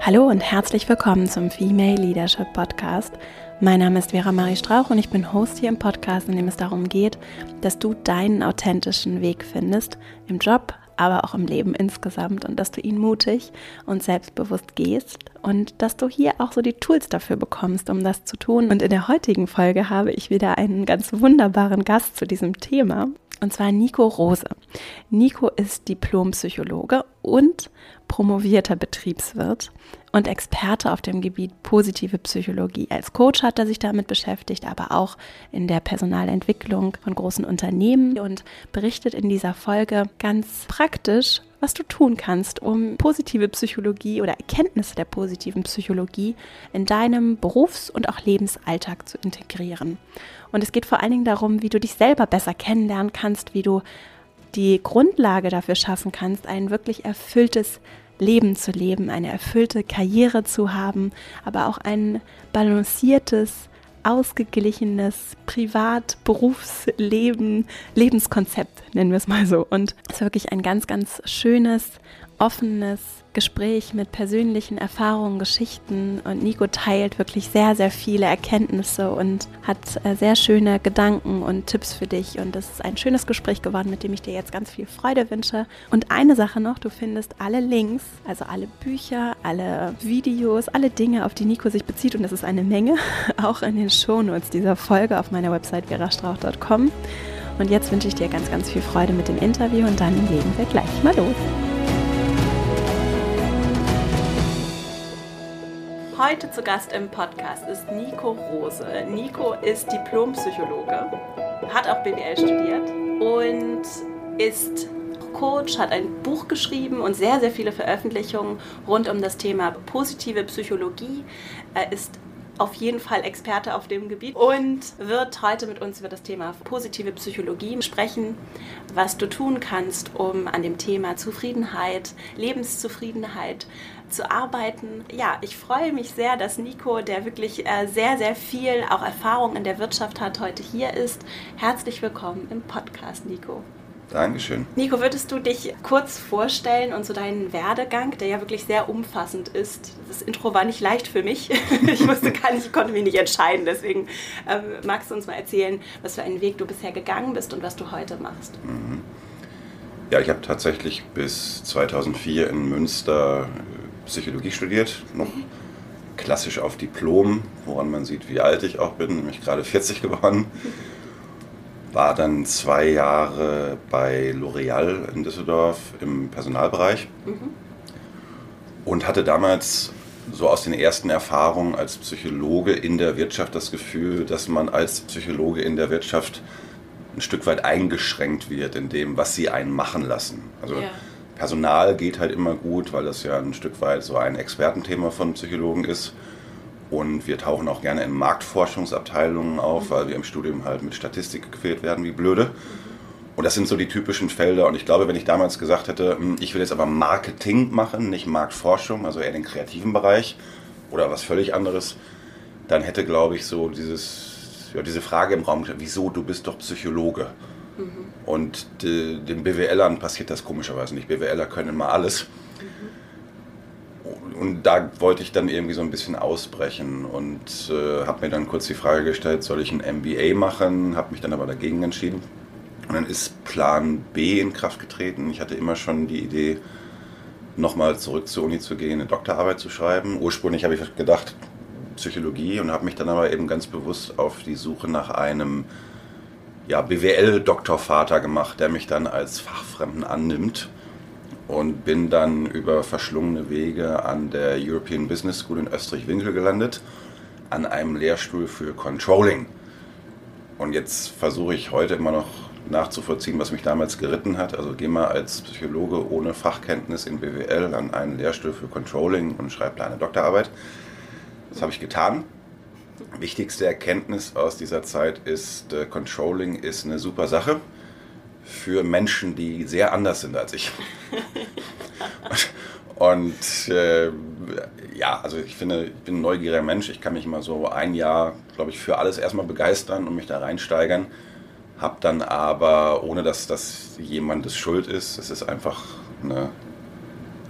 Hallo und herzlich willkommen zum Female Leadership Podcast. Mein Name ist Vera Marie Strauch und ich bin Host hier im Podcast, in dem es darum geht, dass du deinen authentischen Weg findest im Job, aber auch im Leben insgesamt und dass du ihn mutig und selbstbewusst gehst und dass du hier auch so die Tools dafür bekommst, um das zu tun. Und in der heutigen Folge habe ich wieder einen ganz wunderbaren Gast zu diesem Thema und zwar Nico Rose. Nico ist Diplompsychologe und promovierter Betriebswirt und Experte auf dem Gebiet positive Psychologie. Als Coach hat er sich damit beschäftigt, aber auch in der Personalentwicklung von großen Unternehmen und berichtet in dieser Folge ganz praktisch, was du tun kannst, um positive Psychologie oder Erkenntnisse der positiven Psychologie in deinem Berufs- und auch Lebensalltag zu integrieren. Und es geht vor allen Dingen darum, wie du dich selber besser kennenlernen kannst, wie du die Grundlage dafür schaffen kannst, ein wirklich erfülltes Leben zu leben, eine erfüllte Karriere zu haben, aber auch ein balanciertes, ausgeglichenes Privat-Berufsleben, Lebenskonzept, nennen wir es mal so. Und es ist wirklich ein ganz, ganz schönes, offenes, Gespräch mit persönlichen Erfahrungen, Geschichten und Nico teilt wirklich sehr, sehr viele Erkenntnisse und hat äh, sehr schöne Gedanken und Tipps für dich und das ist ein schönes Gespräch geworden, mit dem ich dir jetzt ganz viel Freude wünsche. Und eine Sache noch, du findest alle Links, also alle Bücher, alle Videos, alle Dinge, auf die Nico sich bezieht und das ist eine Menge, auch in den Shownotes dieser Folge auf meiner Website verastrauch.com. Und jetzt wünsche ich dir ganz, ganz viel Freude mit dem Interview und dann legen wir gleich mal los. Heute zu Gast im Podcast ist Nico Rose. Nico ist Diplompsychologe, hat auch BWL studiert und ist Coach, hat ein Buch geschrieben und sehr, sehr viele Veröffentlichungen rund um das Thema positive Psychologie. Er ist auf jeden Fall Experte auf dem Gebiet und wird heute mit uns über das Thema positive Psychologie sprechen, was du tun kannst, um an dem Thema Zufriedenheit, Lebenszufriedenheit zu arbeiten. Ja, ich freue mich sehr, dass Nico, der wirklich äh, sehr, sehr viel auch Erfahrung in der Wirtschaft hat, heute hier ist. Herzlich willkommen im Podcast, Nico. Dankeschön. Nico, würdest du dich kurz vorstellen und so deinen Werdegang, der ja wirklich sehr umfassend ist? Das Intro war nicht leicht für mich. ich wusste gar nicht, ich konnte mich nicht entscheiden. Deswegen ähm, magst du uns mal erzählen, was für einen Weg du bisher gegangen bist und was du heute machst. Mhm. Ja, ich habe tatsächlich bis 2004 in Münster äh, Psychologie studiert, noch mhm. klassisch auf Diplom, woran man sieht, wie alt ich auch bin, nämlich gerade 40 geworden. Mhm war dann zwei Jahre bei L'Oreal in Düsseldorf im Personalbereich mhm. und hatte damals so aus den ersten Erfahrungen als Psychologe in der Wirtschaft das Gefühl, dass man als Psychologe in der Wirtschaft ein Stück weit eingeschränkt wird in dem, was sie einen machen lassen. Also ja. Personal geht halt immer gut, weil das ja ein Stück weit so ein Expertenthema von Psychologen ist. Und wir tauchen auch gerne in Marktforschungsabteilungen auf, weil wir im Studium halt mit Statistik gequält werden, wie blöde. Und das sind so die typischen Felder. Und ich glaube, wenn ich damals gesagt hätte, hm, ich will jetzt aber Marketing machen, nicht Marktforschung, also eher den kreativen Bereich oder was völlig anderes, dann hätte, glaube ich, so dieses, ja, diese Frage im Raum, wieso, du bist doch Psychologe. Mhm. Und de, den BWLern passiert das komischerweise nicht. BWLer können immer alles und da wollte ich dann irgendwie so ein bisschen ausbrechen und äh, habe mir dann kurz die Frage gestellt, soll ich ein MBA machen, habe mich dann aber dagegen entschieden. Und dann ist Plan B in Kraft getreten. Ich hatte immer schon die Idee, nochmal zurück zur Uni zu gehen, eine Doktorarbeit zu schreiben. Ursprünglich habe ich gedacht, Psychologie und habe mich dann aber eben ganz bewusst auf die Suche nach einem ja, BWL-Doktorvater gemacht, der mich dann als Fachfremden annimmt und bin dann über verschlungene Wege an der European Business School in Österreich-Winkel gelandet, an einem Lehrstuhl für Controlling. Und jetzt versuche ich heute immer noch nachzuvollziehen, was mich damals geritten hat. Also gehe mal als Psychologe ohne Fachkenntnis in BWL an einen Lehrstuhl für Controlling und schreibe da eine Doktorarbeit. Das habe ich getan. Wichtigste Erkenntnis aus dieser Zeit ist, äh, Controlling ist eine super Sache für Menschen, die sehr anders sind als ich. Und äh, ja, also ich finde, ich bin ein neugieriger Mensch. Ich kann mich immer so ein Jahr, glaube ich, für alles erstmal begeistern und mich da reinsteigern. Hab dann aber, ohne dass das jemandes Schuld ist, es ist einfach eine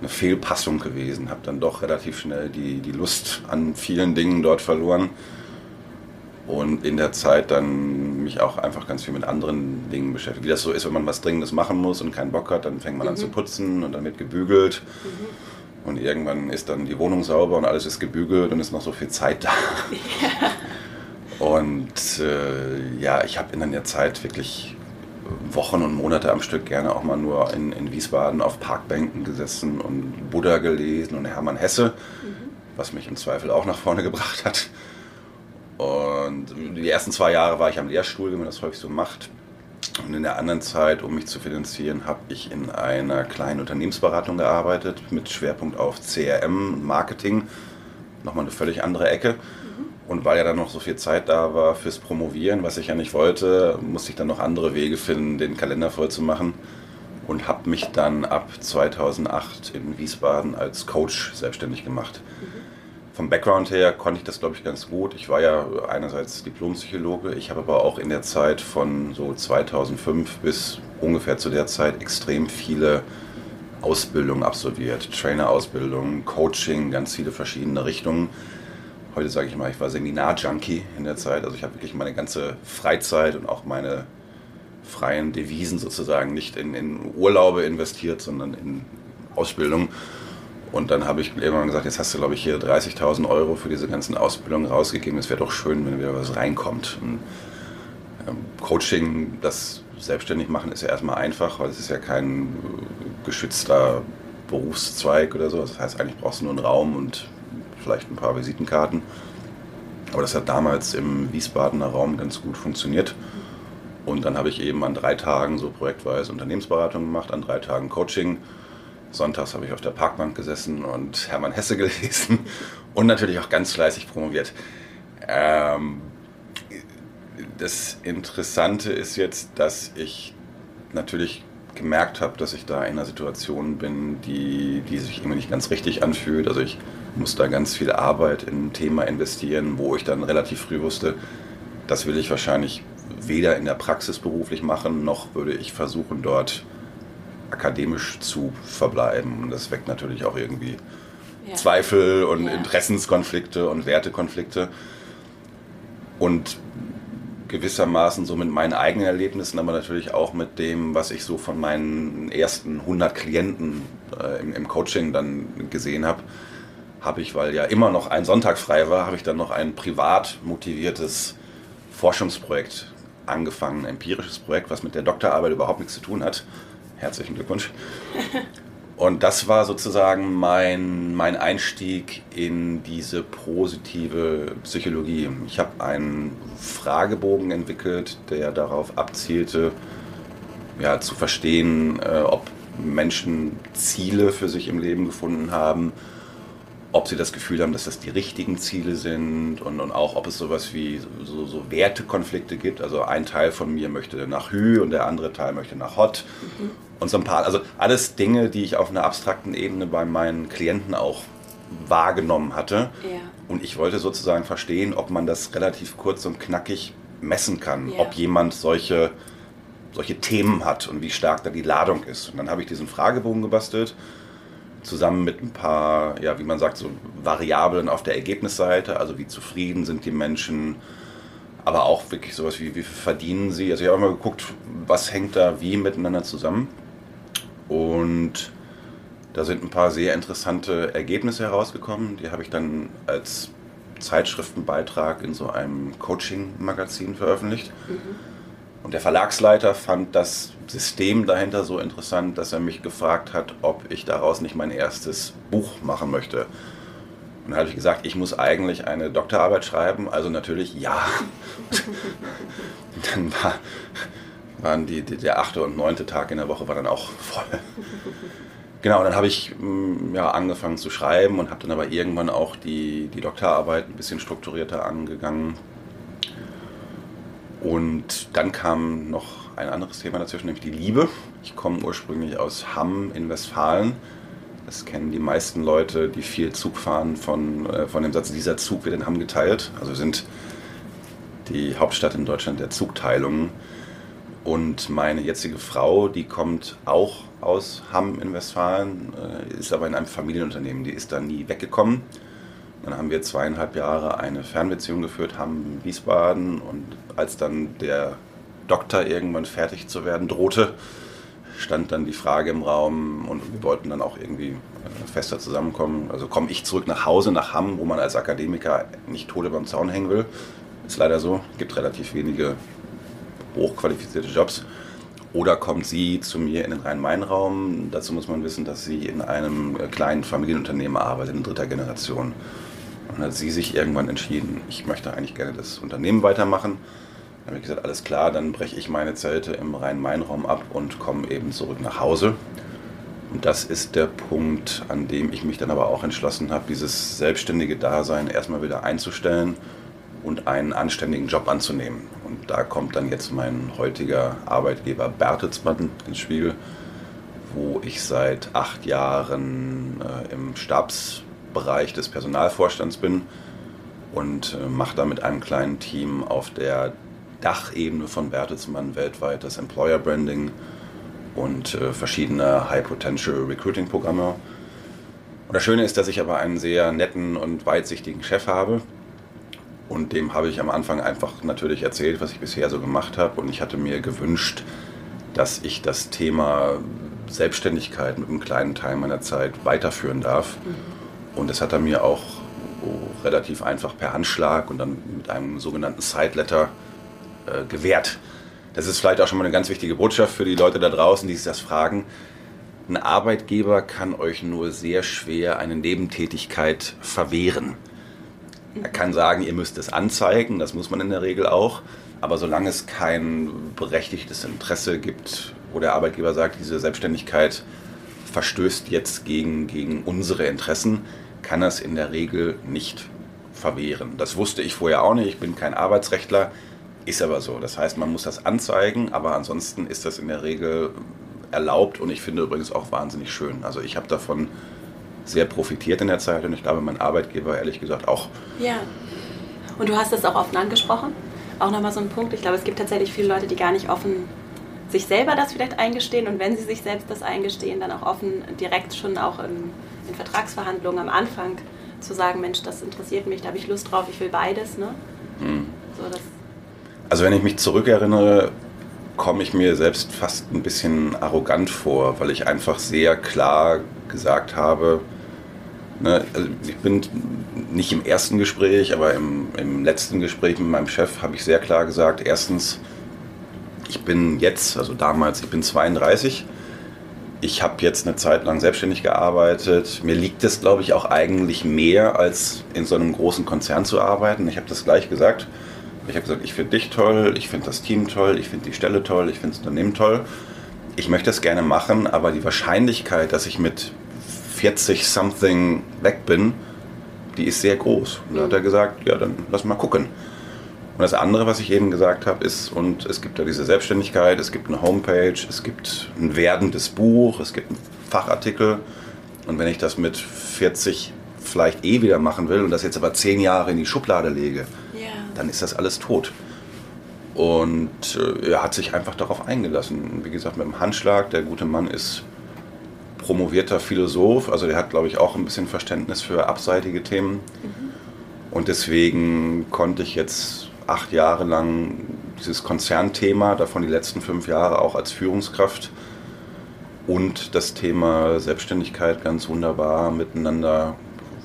eine Fehlpassung gewesen. Habe dann doch relativ schnell die, die Lust an vielen Dingen dort verloren und in der Zeit dann mich auch einfach ganz viel mit anderen Dingen beschäftigt. Wie das so ist, wenn man was Dringendes machen muss und keinen Bock hat, dann fängt man mhm. an zu putzen und dann wird gebügelt. Mhm. Und irgendwann ist dann die Wohnung sauber und alles ist gebügelt und ist noch so viel Zeit da. Ja. Und äh, ja, ich habe in der Zeit wirklich Wochen und Monate am Stück gerne auch mal nur in, in Wiesbaden auf Parkbänken gesessen und Buddha gelesen und Hermann Hesse, mhm. was mich im Zweifel auch nach vorne gebracht hat. Und die ersten zwei Jahre war ich am Lehrstuhl, wie man das häufig so macht. Und in der anderen Zeit, um mich zu finanzieren, habe ich in einer kleinen Unternehmensberatung gearbeitet mit Schwerpunkt auf CRM und Marketing. Nochmal eine völlig andere Ecke. Und weil ja dann noch so viel Zeit da war fürs Promovieren, was ich ja nicht wollte, musste ich dann noch andere Wege finden, den Kalender voll zu machen. Und habe mich dann ab 2008 in Wiesbaden als Coach selbstständig gemacht. Mhm. Vom Background her konnte ich das, glaube ich, ganz gut. Ich war ja einerseits Diplompsychologe, ich habe aber auch in der Zeit von so 2005 bis ungefähr zu der Zeit extrem viele Ausbildungen absolviert. Trainerausbildungen, Coaching, ganz viele verschiedene Richtungen heute sage ich mal, ich war Seminar-Junkie in der Zeit. Also ich habe wirklich meine ganze Freizeit und auch meine freien Devisen sozusagen nicht in, in Urlaube investiert, sondern in Ausbildung. Und dann habe ich irgendwann gesagt, jetzt hast du, glaube ich, hier 30.000 Euro für diese ganzen Ausbildungen rausgegeben. Es wäre doch schön, wenn wieder was reinkommt. Und, ähm, Coaching, das selbstständig machen, ist ja erstmal einfach, weil es ist ja kein geschützter Berufszweig oder so. Das heißt, eigentlich brauchst du nur einen Raum und vielleicht ein paar Visitenkarten. Aber das hat damals im Wiesbadener Raum ganz gut funktioniert. Und dann habe ich eben an drei Tagen so projektweise Unternehmensberatung gemacht, an drei Tagen Coaching. Sonntags habe ich auf der Parkbank gesessen und Hermann Hesse gelesen und natürlich auch ganz fleißig promoviert. Ähm, das Interessante ist jetzt, dass ich natürlich gemerkt habe, dass ich da in einer Situation bin, die, die sich irgendwie nicht ganz richtig anfühlt. Also ich muss da ganz viel Arbeit in ein Thema investieren, wo ich dann relativ früh wusste, das will ich wahrscheinlich weder in der Praxis beruflich machen, noch würde ich versuchen, dort akademisch zu verbleiben. Und das weckt natürlich auch irgendwie ja. Zweifel und ja. Interessenskonflikte und Wertekonflikte. Und gewissermaßen so mit meinen eigenen Erlebnissen, aber natürlich auch mit dem, was ich so von meinen ersten 100 Klienten äh, im, im Coaching dann gesehen habe, habe ich, weil ja immer noch ein Sonntag frei war, habe ich dann noch ein privat motiviertes Forschungsprojekt angefangen, ein empirisches Projekt, was mit der Doktorarbeit überhaupt nichts zu tun hat. Herzlichen Glückwunsch. Und das war sozusagen mein, mein Einstieg in diese positive Psychologie. Ich habe einen Fragebogen entwickelt, der darauf abzielte, ja, zu verstehen, äh, ob Menschen Ziele für sich im Leben gefunden haben ob sie das Gefühl haben, dass das die richtigen Ziele sind und, und auch, ob es sowas wie so, so Wertekonflikte gibt. Also ein Teil von mir möchte nach Hü und der andere Teil möchte nach Hot. Mhm. Und so ein paar, also alles Dinge, die ich auf einer abstrakten Ebene bei meinen Klienten auch wahrgenommen hatte. Ja. Und ich wollte sozusagen verstehen, ob man das relativ kurz und knackig messen kann, ja. ob jemand solche, solche Themen hat und wie stark da die Ladung ist. Und dann habe ich diesen Fragebogen gebastelt zusammen mit ein paar, ja, wie man sagt, so Variablen auf der Ergebnisseite, also wie zufrieden sind die Menschen, aber auch wirklich sowas wie, wie verdienen sie. Also ich habe mal geguckt, was hängt da wie miteinander zusammen. Und da sind ein paar sehr interessante Ergebnisse herausgekommen. Die habe ich dann als Zeitschriftenbeitrag in so einem Coaching-Magazin veröffentlicht. Mhm. Und der Verlagsleiter fand das System dahinter so interessant, dass er mich gefragt hat, ob ich daraus nicht mein erstes Buch machen möchte. Und dann habe ich gesagt, ich muss eigentlich eine Doktorarbeit schreiben, also natürlich ja. dann war, waren die, die, der achte und neunte Tag in der Woche war dann auch voll. Genau, dann habe ich mm, ja, angefangen zu schreiben und habe dann aber irgendwann auch die, die Doktorarbeit ein bisschen strukturierter angegangen und dann kam noch ein anderes Thema dazwischen, nämlich die Liebe. Ich komme ursprünglich aus Hamm in Westfalen. Das kennen die meisten Leute, die viel Zug fahren, von, äh, von dem Satz, dieser Zug wird in Hamm geteilt. Also sind die Hauptstadt in Deutschland der Zugteilung. Und meine jetzige Frau, die kommt auch aus Hamm in Westfalen, äh, ist aber in einem Familienunternehmen. Die ist da nie weggekommen. Dann haben wir zweieinhalb Jahre eine Fernbeziehung geführt, Hamm, Wiesbaden. Und als dann der Doktor irgendwann fertig zu werden drohte, stand dann die Frage im Raum und wir wollten dann auch irgendwie äh, fester zusammenkommen. Also komme ich zurück nach Hause, nach Hamm, wo man als Akademiker nicht tot über dem Zaun hängen will. Ist leider so. Gibt relativ wenige hochqualifizierte Jobs. Oder kommt sie zu mir in den Rhein-Main-Raum? Dazu muss man wissen, dass sie in einem äh, kleinen Familienunternehmen arbeitet, in dritter Generation. Und hat sie sich irgendwann entschieden, ich möchte eigentlich gerne das Unternehmen weitermachen. Dann habe ich gesagt, alles klar, dann breche ich meine Zelte im Rhein-Main-Raum ab und komme eben zurück nach Hause. Und das ist der Punkt, an dem ich mich dann aber auch entschlossen habe, dieses selbstständige Dasein erstmal wieder einzustellen und einen anständigen Job anzunehmen. Und da kommt dann jetzt mein heutiger Arbeitgeber Bertelsmann ins Spiel, wo ich seit acht Jahren äh, im Stabsbereich des Personalvorstands bin und äh, mache da mit einem kleinen Team auf der Dachebene von Bertelsmann weltweit das Employer Branding und äh, verschiedene High Potential Recruiting Programme. Und das Schöne ist, dass ich aber einen sehr netten und weitsichtigen Chef habe, und dem habe ich am Anfang einfach natürlich erzählt, was ich bisher so gemacht habe. Und ich hatte mir gewünscht, dass ich das Thema Selbstständigkeit mit einem kleinen Teil meiner Zeit weiterführen darf. Mhm. Und das hat er mir auch relativ einfach per Handschlag und dann mit einem sogenannten Side-Letter äh, gewährt. Das ist vielleicht auch schon mal eine ganz wichtige Botschaft für die Leute da draußen, die sich das fragen. Ein Arbeitgeber kann euch nur sehr schwer eine Nebentätigkeit verwehren. Er kann sagen, ihr müsst es anzeigen, das muss man in der Regel auch. Aber solange es kein berechtigtes Interesse gibt, wo der Arbeitgeber sagt, diese Selbstständigkeit verstößt jetzt gegen, gegen unsere Interessen, kann es in der Regel nicht verwehren. Das wusste ich vorher auch nicht. Ich bin kein Arbeitsrechtler, ist aber so. Das heißt, man muss das anzeigen, aber ansonsten ist das in der Regel erlaubt und ich finde übrigens auch wahnsinnig schön. Also ich habe davon sehr profitiert in der Zeit und ich glaube, mein Arbeitgeber ehrlich gesagt auch. Ja. Und du hast das auch offen angesprochen? Auch nochmal so ein Punkt. Ich glaube, es gibt tatsächlich viele Leute, die gar nicht offen sich selber das vielleicht eingestehen und wenn sie sich selbst das eingestehen, dann auch offen direkt schon auch in, in Vertragsverhandlungen am Anfang zu sagen, Mensch, das interessiert mich, da habe ich Lust drauf, ich will beides. Ne? Hm. So, also wenn ich mich zurückerinnere, komme ich mir selbst fast ein bisschen arrogant vor, weil ich einfach sehr klar gesagt habe, Ne, also ich bin nicht im ersten Gespräch, aber im, im letzten Gespräch mit meinem Chef habe ich sehr klar gesagt, erstens, ich bin jetzt, also damals, ich bin 32, ich habe jetzt eine Zeit lang selbstständig gearbeitet. Mir liegt es, glaube ich, auch eigentlich mehr, als in so einem großen Konzern zu arbeiten. Ich habe das gleich gesagt. Ich habe gesagt, ich finde dich toll, ich finde das Team toll, ich finde die Stelle toll, ich finde das Unternehmen toll. Ich möchte das gerne machen, aber die Wahrscheinlichkeit, dass ich mit 40-something weg bin, die ist sehr groß. Und da hat er gesagt, ja, dann lass mal gucken. Und das andere, was ich eben gesagt habe, ist, und es gibt ja diese Selbstständigkeit, es gibt eine Homepage, es gibt ein werdendes Buch, es gibt einen Fachartikel. Und wenn ich das mit 40 vielleicht eh wieder machen will und das jetzt aber zehn Jahre in die Schublade lege, yeah. dann ist das alles tot. Und äh, er hat sich einfach darauf eingelassen. Wie gesagt, mit dem Handschlag, der gute Mann ist promovierter Philosoph, also der hat, glaube ich, auch ein bisschen Verständnis für abseitige Themen. Mhm. Und deswegen konnte ich jetzt acht Jahre lang dieses Konzernthema, davon die letzten fünf Jahre auch als Führungskraft und das Thema Selbstständigkeit ganz wunderbar miteinander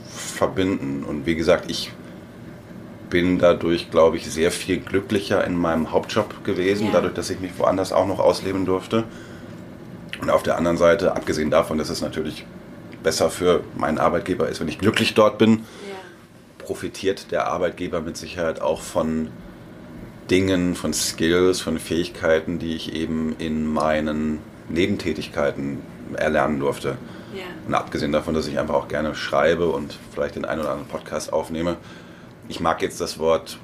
verbinden. Und wie gesagt, ich bin dadurch, glaube ich, sehr viel glücklicher in meinem Hauptjob gewesen, ja. dadurch, dass ich mich woanders auch noch ausleben durfte. Und auf der anderen Seite, abgesehen davon, dass es natürlich besser für meinen Arbeitgeber ist, wenn ich glücklich dort bin. Profitiert der Arbeitgeber mit Sicherheit auch von Dingen, von Skills, von Fähigkeiten, die ich eben in meinen Nebentätigkeiten erlernen durfte. Ja. Und abgesehen davon, dass ich einfach auch gerne schreibe und vielleicht den einen oder anderen Podcast aufnehme. Ich mag jetzt das Wort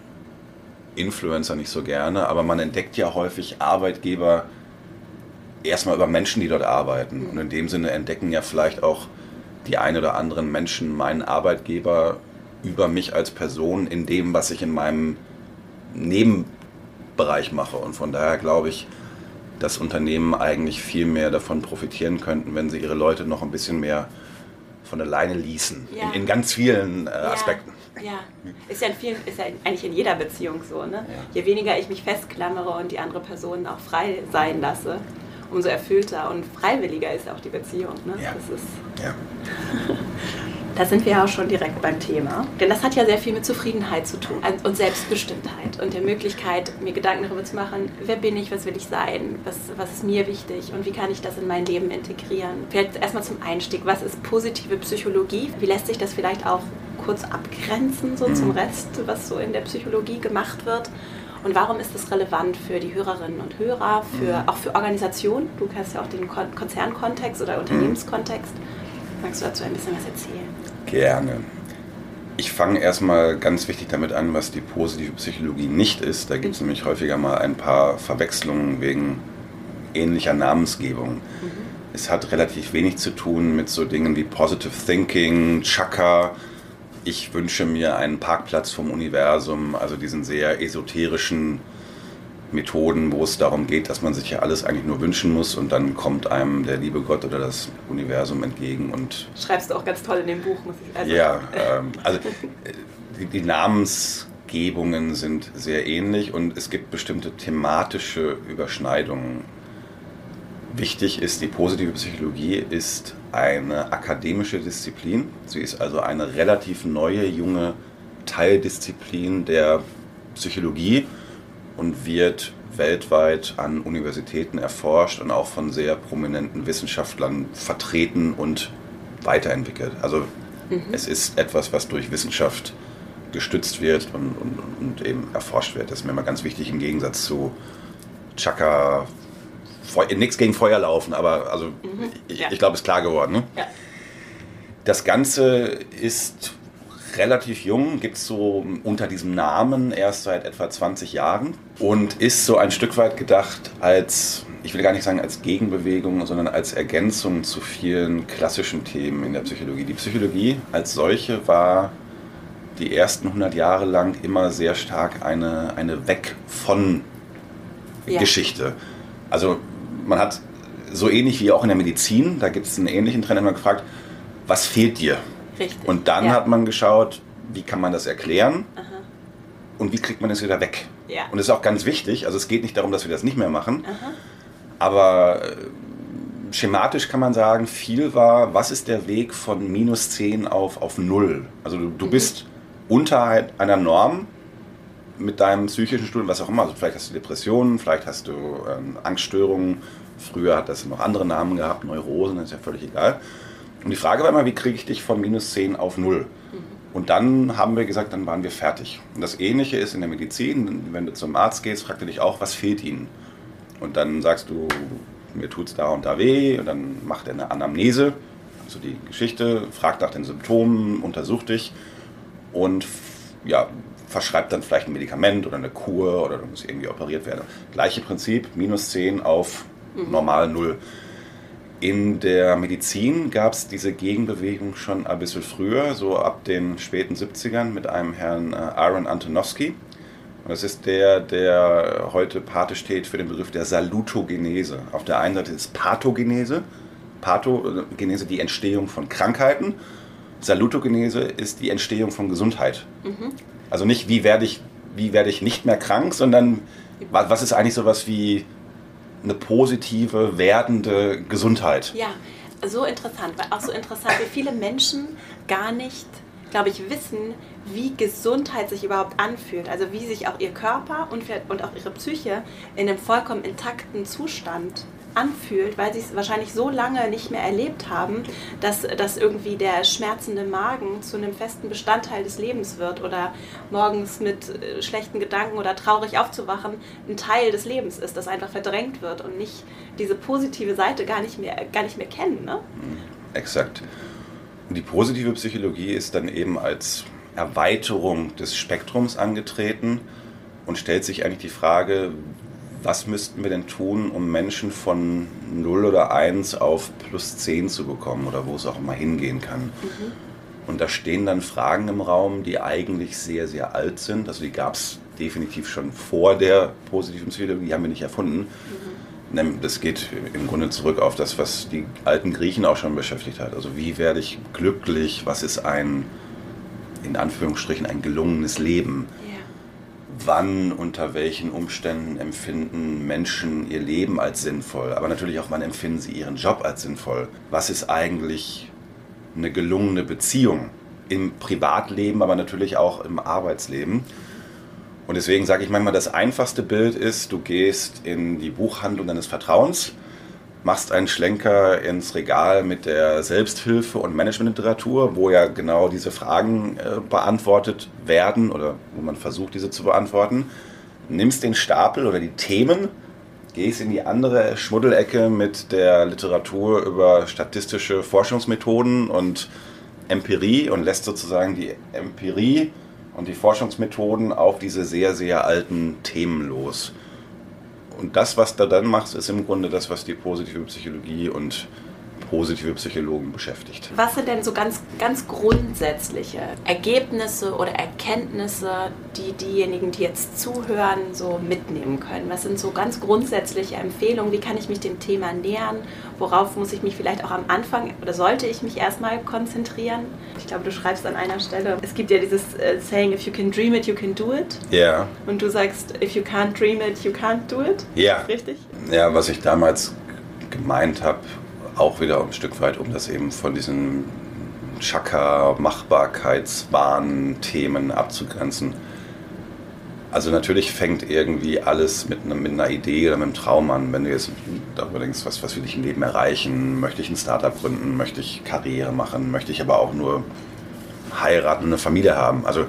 Influencer nicht so gerne, aber man entdeckt ja häufig Arbeitgeber, erstmal über Menschen, die dort arbeiten. Und in dem Sinne entdecken ja vielleicht auch die ein oder anderen Menschen meinen Arbeitgeber über mich als Person in dem, was ich in meinem Nebenbereich mache. Und von daher glaube ich, dass Unternehmen eigentlich viel mehr davon profitieren könnten, wenn sie ihre Leute noch ein bisschen mehr von alleine ließen. Ja. In, in, ganz vielen äh, Aspekten. Ja, ist ja, in vielen, ist ja eigentlich in jeder Beziehung so. Ne? Ja. Je weniger ich mich festklammere und die andere Person auch frei sein lasse, umso erfüllter und freiwilliger ist auch die Beziehung. Ne? Ja. Das ist ja. Da sind wir ja auch schon direkt beim Thema. Denn das hat ja sehr viel mit Zufriedenheit zu tun und Selbstbestimmtheit und der Möglichkeit, mir Gedanken darüber zu machen, wer bin ich, was will ich sein, was, was ist mir wichtig und wie kann ich das in mein Leben integrieren. Vielleicht erstmal zum Einstieg, was ist positive Psychologie? Wie lässt sich das vielleicht auch kurz abgrenzen so mhm. zum Rest, was so in der Psychologie gemacht wird? Und warum ist das relevant für die Hörerinnen und Hörer, für, mhm. auch für Organisationen? Du kennst ja auch den Konzernkontext oder Unternehmenskontext. Magst du dazu ein bisschen was erzählen? Gerne. Ich fange erstmal ganz wichtig damit an, was die positive Psychologie nicht ist. Da gibt es mhm. nämlich häufiger mal ein paar Verwechslungen wegen ähnlicher Namensgebung. Mhm. Es hat relativ wenig zu tun mit so Dingen wie Positive Thinking, Chakra. Ich wünsche mir einen Parkplatz vom Universum, also diesen sehr esoterischen Methoden, wo es darum geht, dass man sich ja alles eigentlich nur wünschen muss und dann kommt einem der liebe Gott oder das Universum entgegen und schreibst du auch ganz toll in dem Buch, muss ich also Ja, ähm, also die, die, Namensgebungen sind sehr ähnlich und es gibt bestimmte thematische Überschneidungen. Wichtig ist, die positive Psychologie ist eine akademische Disziplin. Sie ist also eine relativ neue, junge Teildisziplin der Psychologie und wird weltweit an Universitäten erforscht und auch von sehr prominenten Wissenschaftlern vertreten und weiterentwickelt. Also mhm. es ist etwas, was durch Wissenschaft gestützt wird und, und, und, eben erforscht wird. Das ist mir immer ganz wichtig im Gegensatz zu Chaka, nichts gegen Feuer laufen, aber also mhm. ich, ja. ich glaube, ist klar geworden. Ne? Ja. Das Ganze ist relativ jung, gibt es so unter diesem Namen erst seit etwa 20 Jahren und ist so ein Stück weit gedacht als, ich will gar nicht sagen als Gegenbewegung, sondern als Ergänzung zu vielen klassischen Themen in der Psychologie. Die Psychologie als solche war die ersten 100 Jahre lang immer sehr stark eine, eine Weg von ja. Geschichte. Also man hat so ähnlich wie auch in der Medizin, da gibt es einen ähnlichen Trend immer gefragt, was fehlt dir? Richtig. Und dann ja. hat man geschaut, wie kann man das erklären Aha. und wie kriegt man es wieder weg. Ja. Und das ist auch ganz wichtig. Also es geht nicht darum, dass wir das nicht mehr machen, Aha. aber äh, schematisch kann man sagen, viel war, was ist der Weg von minus 10 auf, auf 0? Also du, du mhm. bist unter einer Norm mit deinem psychischen Studium, was auch immer. Also vielleicht hast du Depressionen, vielleicht hast du ähm, Angststörungen. Früher hat das noch andere Namen gehabt, Neurosen, das ist ja völlig egal. Und die Frage war immer, wie kriege ich dich von minus 10 auf 0? Mhm. Und dann haben wir gesagt, dann waren wir fertig. Und das Ähnliche ist in der Medizin, wenn du zum Arzt gehst, fragt er dich auch, was fehlt ihnen? Und dann sagst du, mir tut es da und da weh. Und dann macht er eine Anamnese, also die Geschichte, fragt nach den Symptomen, untersucht dich und ja, verschreibt dann vielleicht ein Medikament oder eine Kur oder du musst irgendwie operiert werden. Gleiche Prinzip, minus 10 auf normal 0. In der Medizin gab es diese Gegenbewegung schon ein bisschen früher, so ab den späten 70ern mit einem Herrn äh, Aaron Antonowski. Und das ist der, der heute Pate steht für den Begriff der Salutogenese. Auf der einen Seite ist Pathogenese, Pathogenese die Entstehung von Krankheiten. Salutogenese ist die Entstehung von Gesundheit. Mhm. Also nicht, wie werde ich, wie werde ich nicht mehr krank, sondern was ist eigentlich sowas wie eine positive, werdende Gesundheit. Ja, so interessant, weil auch so interessant, wie viele Menschen gar nicht, glaube ich, wissen, wie Gesundheit sich überhaupt anfühlt. Also wie sich auch ihr Körper und, auch ihre Psyche in einem vollkommen intakten Zustand anfühlt, weil sie es wahrscheinlich so lange nicht mehr erlebt haben, dass, dass irgendwie der schmerzende Magen zu einem festen Bestandteil des Lebens wird oder morgens mit äh, schlechten Gedanken oder traurig aufzuwachen ein Teil des Lebens ist, das einfach verdrängt wird und nicht diese positive Seite gar nicht mehr, gar nicht mehr kennen. Ne? Exakt. Und die positive Psychologie ist dann eben als Erweiterung des Spektrums angetreten und stellt sich eigentlich die Frage, was müssten wir denn tun, um Menschen von 0 oder 1 auf plus 10 zu bekommen oder wo es auch immer hingehen kann. Mhm. Und da stehen dann Fragen im Raum, die eigentlich sehr, sehr alt sind. Also die gab es definitiv schon vor der positiven Psychologie, die haben wir nicht erfunden. Mhm. Das geht im Grunde zurück auf das, was die alten Griechen auch schon beschäftigt hat. Also wie werde ich glücklich? Was ist ein, in Anführungsstrichen, ein gelungenes Leben? Wann, unter welchen Umständen empfinden Menschen ihr Leben als sinnvoll, aber natürlich auch, wann empfinden sie ihren Job als sinnvoll. Was ist eigentlich eine gelungene Beziehung im Privatleben, aber natürlich auch im Arbeitsleben? Und deswegen sage ich manchmal, das einfachste Bild ist, du gehst in die Buchhandlung deines Vertrauens machst einen Schlenker ins Regal mit der Selbsthilfe- und Managementliteratur, wo ja genau diese Fragen äh, beantwortet werden oder wo man versucht, diese zu beantworten. Nimmst den Stapel oder die Themen, gehst in die andere Schmuddelecke mit der Literatur über statistische Forschungsmethoden und Empirie und lässt sozusagen die Empirie und die Forschungsmethoden auf diese sehr, sehr alten Themen los. Und das, was du dann machst, ist im Grunde das, was die positive Psychologie und positive Psychologen beschäftigt. Was sind denn so ganz, ganz grundsätzliche Ergebnisse oder Erkenntnisse, die diejenigen, die jetzt zuhören, so mitnehmen können? Was sind so ganz grundsätzliche Empfehlungen? Wie kann ich mich dem Thema nähern? Worauf muss ich mich vielleicht auch am Anfang oder sollte ich mich erstmal konzentrieren? Ich glaube, du schreibst an einer Stelle, es gibt ja dieses äh, Saying, if you can dream it, you can do it. Ja. Yeah. Und du sagst, if you can't dream it, you can't do it. Ja. Yeah. Richtig? Ja, was ich damals gemeint habe, auch wieder ein Stück weit, um das eben von diesen Chakra, Machbarkeitswahn, Themen abzugrenzen. Also natürlich fängt irgendwie alles mit, einem, mit einer Idee oder mit einem Traum an. Wenn du jetzt darüber denkst, was, was will ich im Leben erreichen? Möchte ich ein Startup gründen? Möchte ich Karriere machen? Möchte ich aber auch nur heiraten und eine Familie haben? Also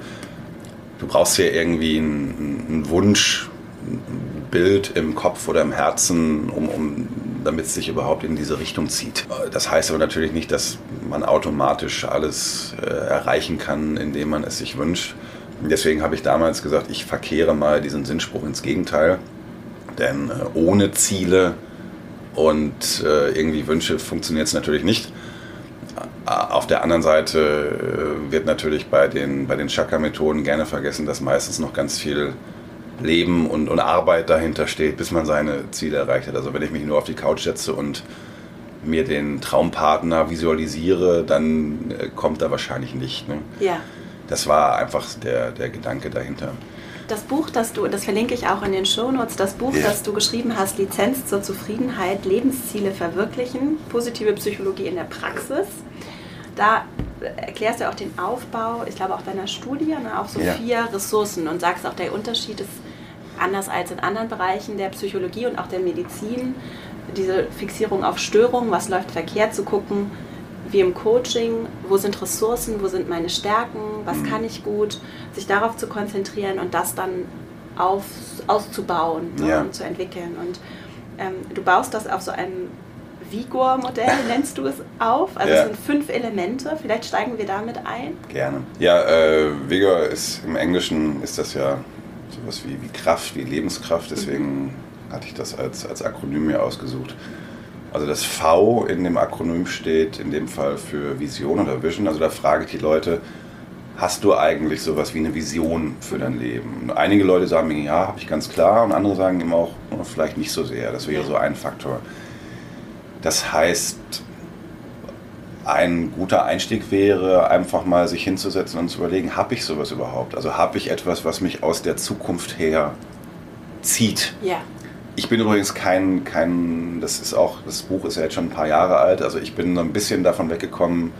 du brauchst hier irgendwie einen Wunsch, ein Bild im Kopf oder im Herzen, um, um damit es sich überhaupt in diese Richtung zieht. Das heißt aber natürlich nicht, dass man automatisch alles äh, erreichen kann, indem man es sich wünscht. Deswegen habe ich damals gesagt, ich verkehre mal diesen Sinnspruch ins Gegenteil. Denn äh, ohne Ziele und äh, irgendwie Wünsche funktioniert es natürlich nicht. Auf der anderen Seite wird natürlich bei den, bei den Chakra-Methoden gerne vergessen, dass meistens noch ganz viel Leben und, und Arbeit dahinter steht, bis man seine Ziele erreicht hat. Also wenn ich mich nur auf die Couch setze und mir den Traumpartner visualisiere, dann äh, kommt er wahrscheinlich nicht. Ne? Ja. Das war einfach der, der Gedanke dahinter. Das Buch, das du, das verlinke ich auch in den Shownotes, das Buch, yeah. das du geschrieben hast, Lizenz zur Zufriedenheit, Lebensziele verwirklichen, positive Psychologie in der Praxis. Da erklärst du auch den Aufbau, ich glaube auch deiner Studie, ne, auf so ja. vier Ressourcen und sagst auch, der Unterschied ist anders als in anderen Bereichen der Psychologie und auch der Medizin, diese Fixierung auf Störungen, was läuft verkehrt, zu gucken, wie im Coaching, wo sind Ressourcen, wo sind meine Stärken, was mhm. kann ich gut, sich darauf zu konzentrieren und das dann auf, auszubauen ja. und zu entwickeln. Und ähm, du baust das auf so einem Vigor-Modell, nennst du es auf. Also ja. es sind fünf Elemente. Vielleicht steigen wir damit ein. Gerne. Ja, äh, Vigor ist im Englischen ist das ja sowas wie, wie Kraft, wie Lebenskraft. Deswegen hatte ich das als, als Akronym mir ausgesucht. Also das V in dem Akronym steht in dem Fall für Vision oder Vision. Also da frage ich die Leute, hast du eigentlich sowas wie eine Vision für dein Leben? Und einige Leute sagen mir, ja, habe ich ganz klar. Und andere sagen immer auch, vielleicht nicht so sehr. Das wäre so ein Faktor. Das heißt, ein guter Einstieg wäre, einfach mal sich hinzusetzen und zu überlegen, habe ich sowas überhaupt? Also habe ich etwas, was mich aus der Zukunft her zieht? Ja. Ich bin übrigens kein, kein, das ist auch, das Buch ist ja jetzt schon ein paar Jahre alt, also ich bin ein bisschen davon weggekommen,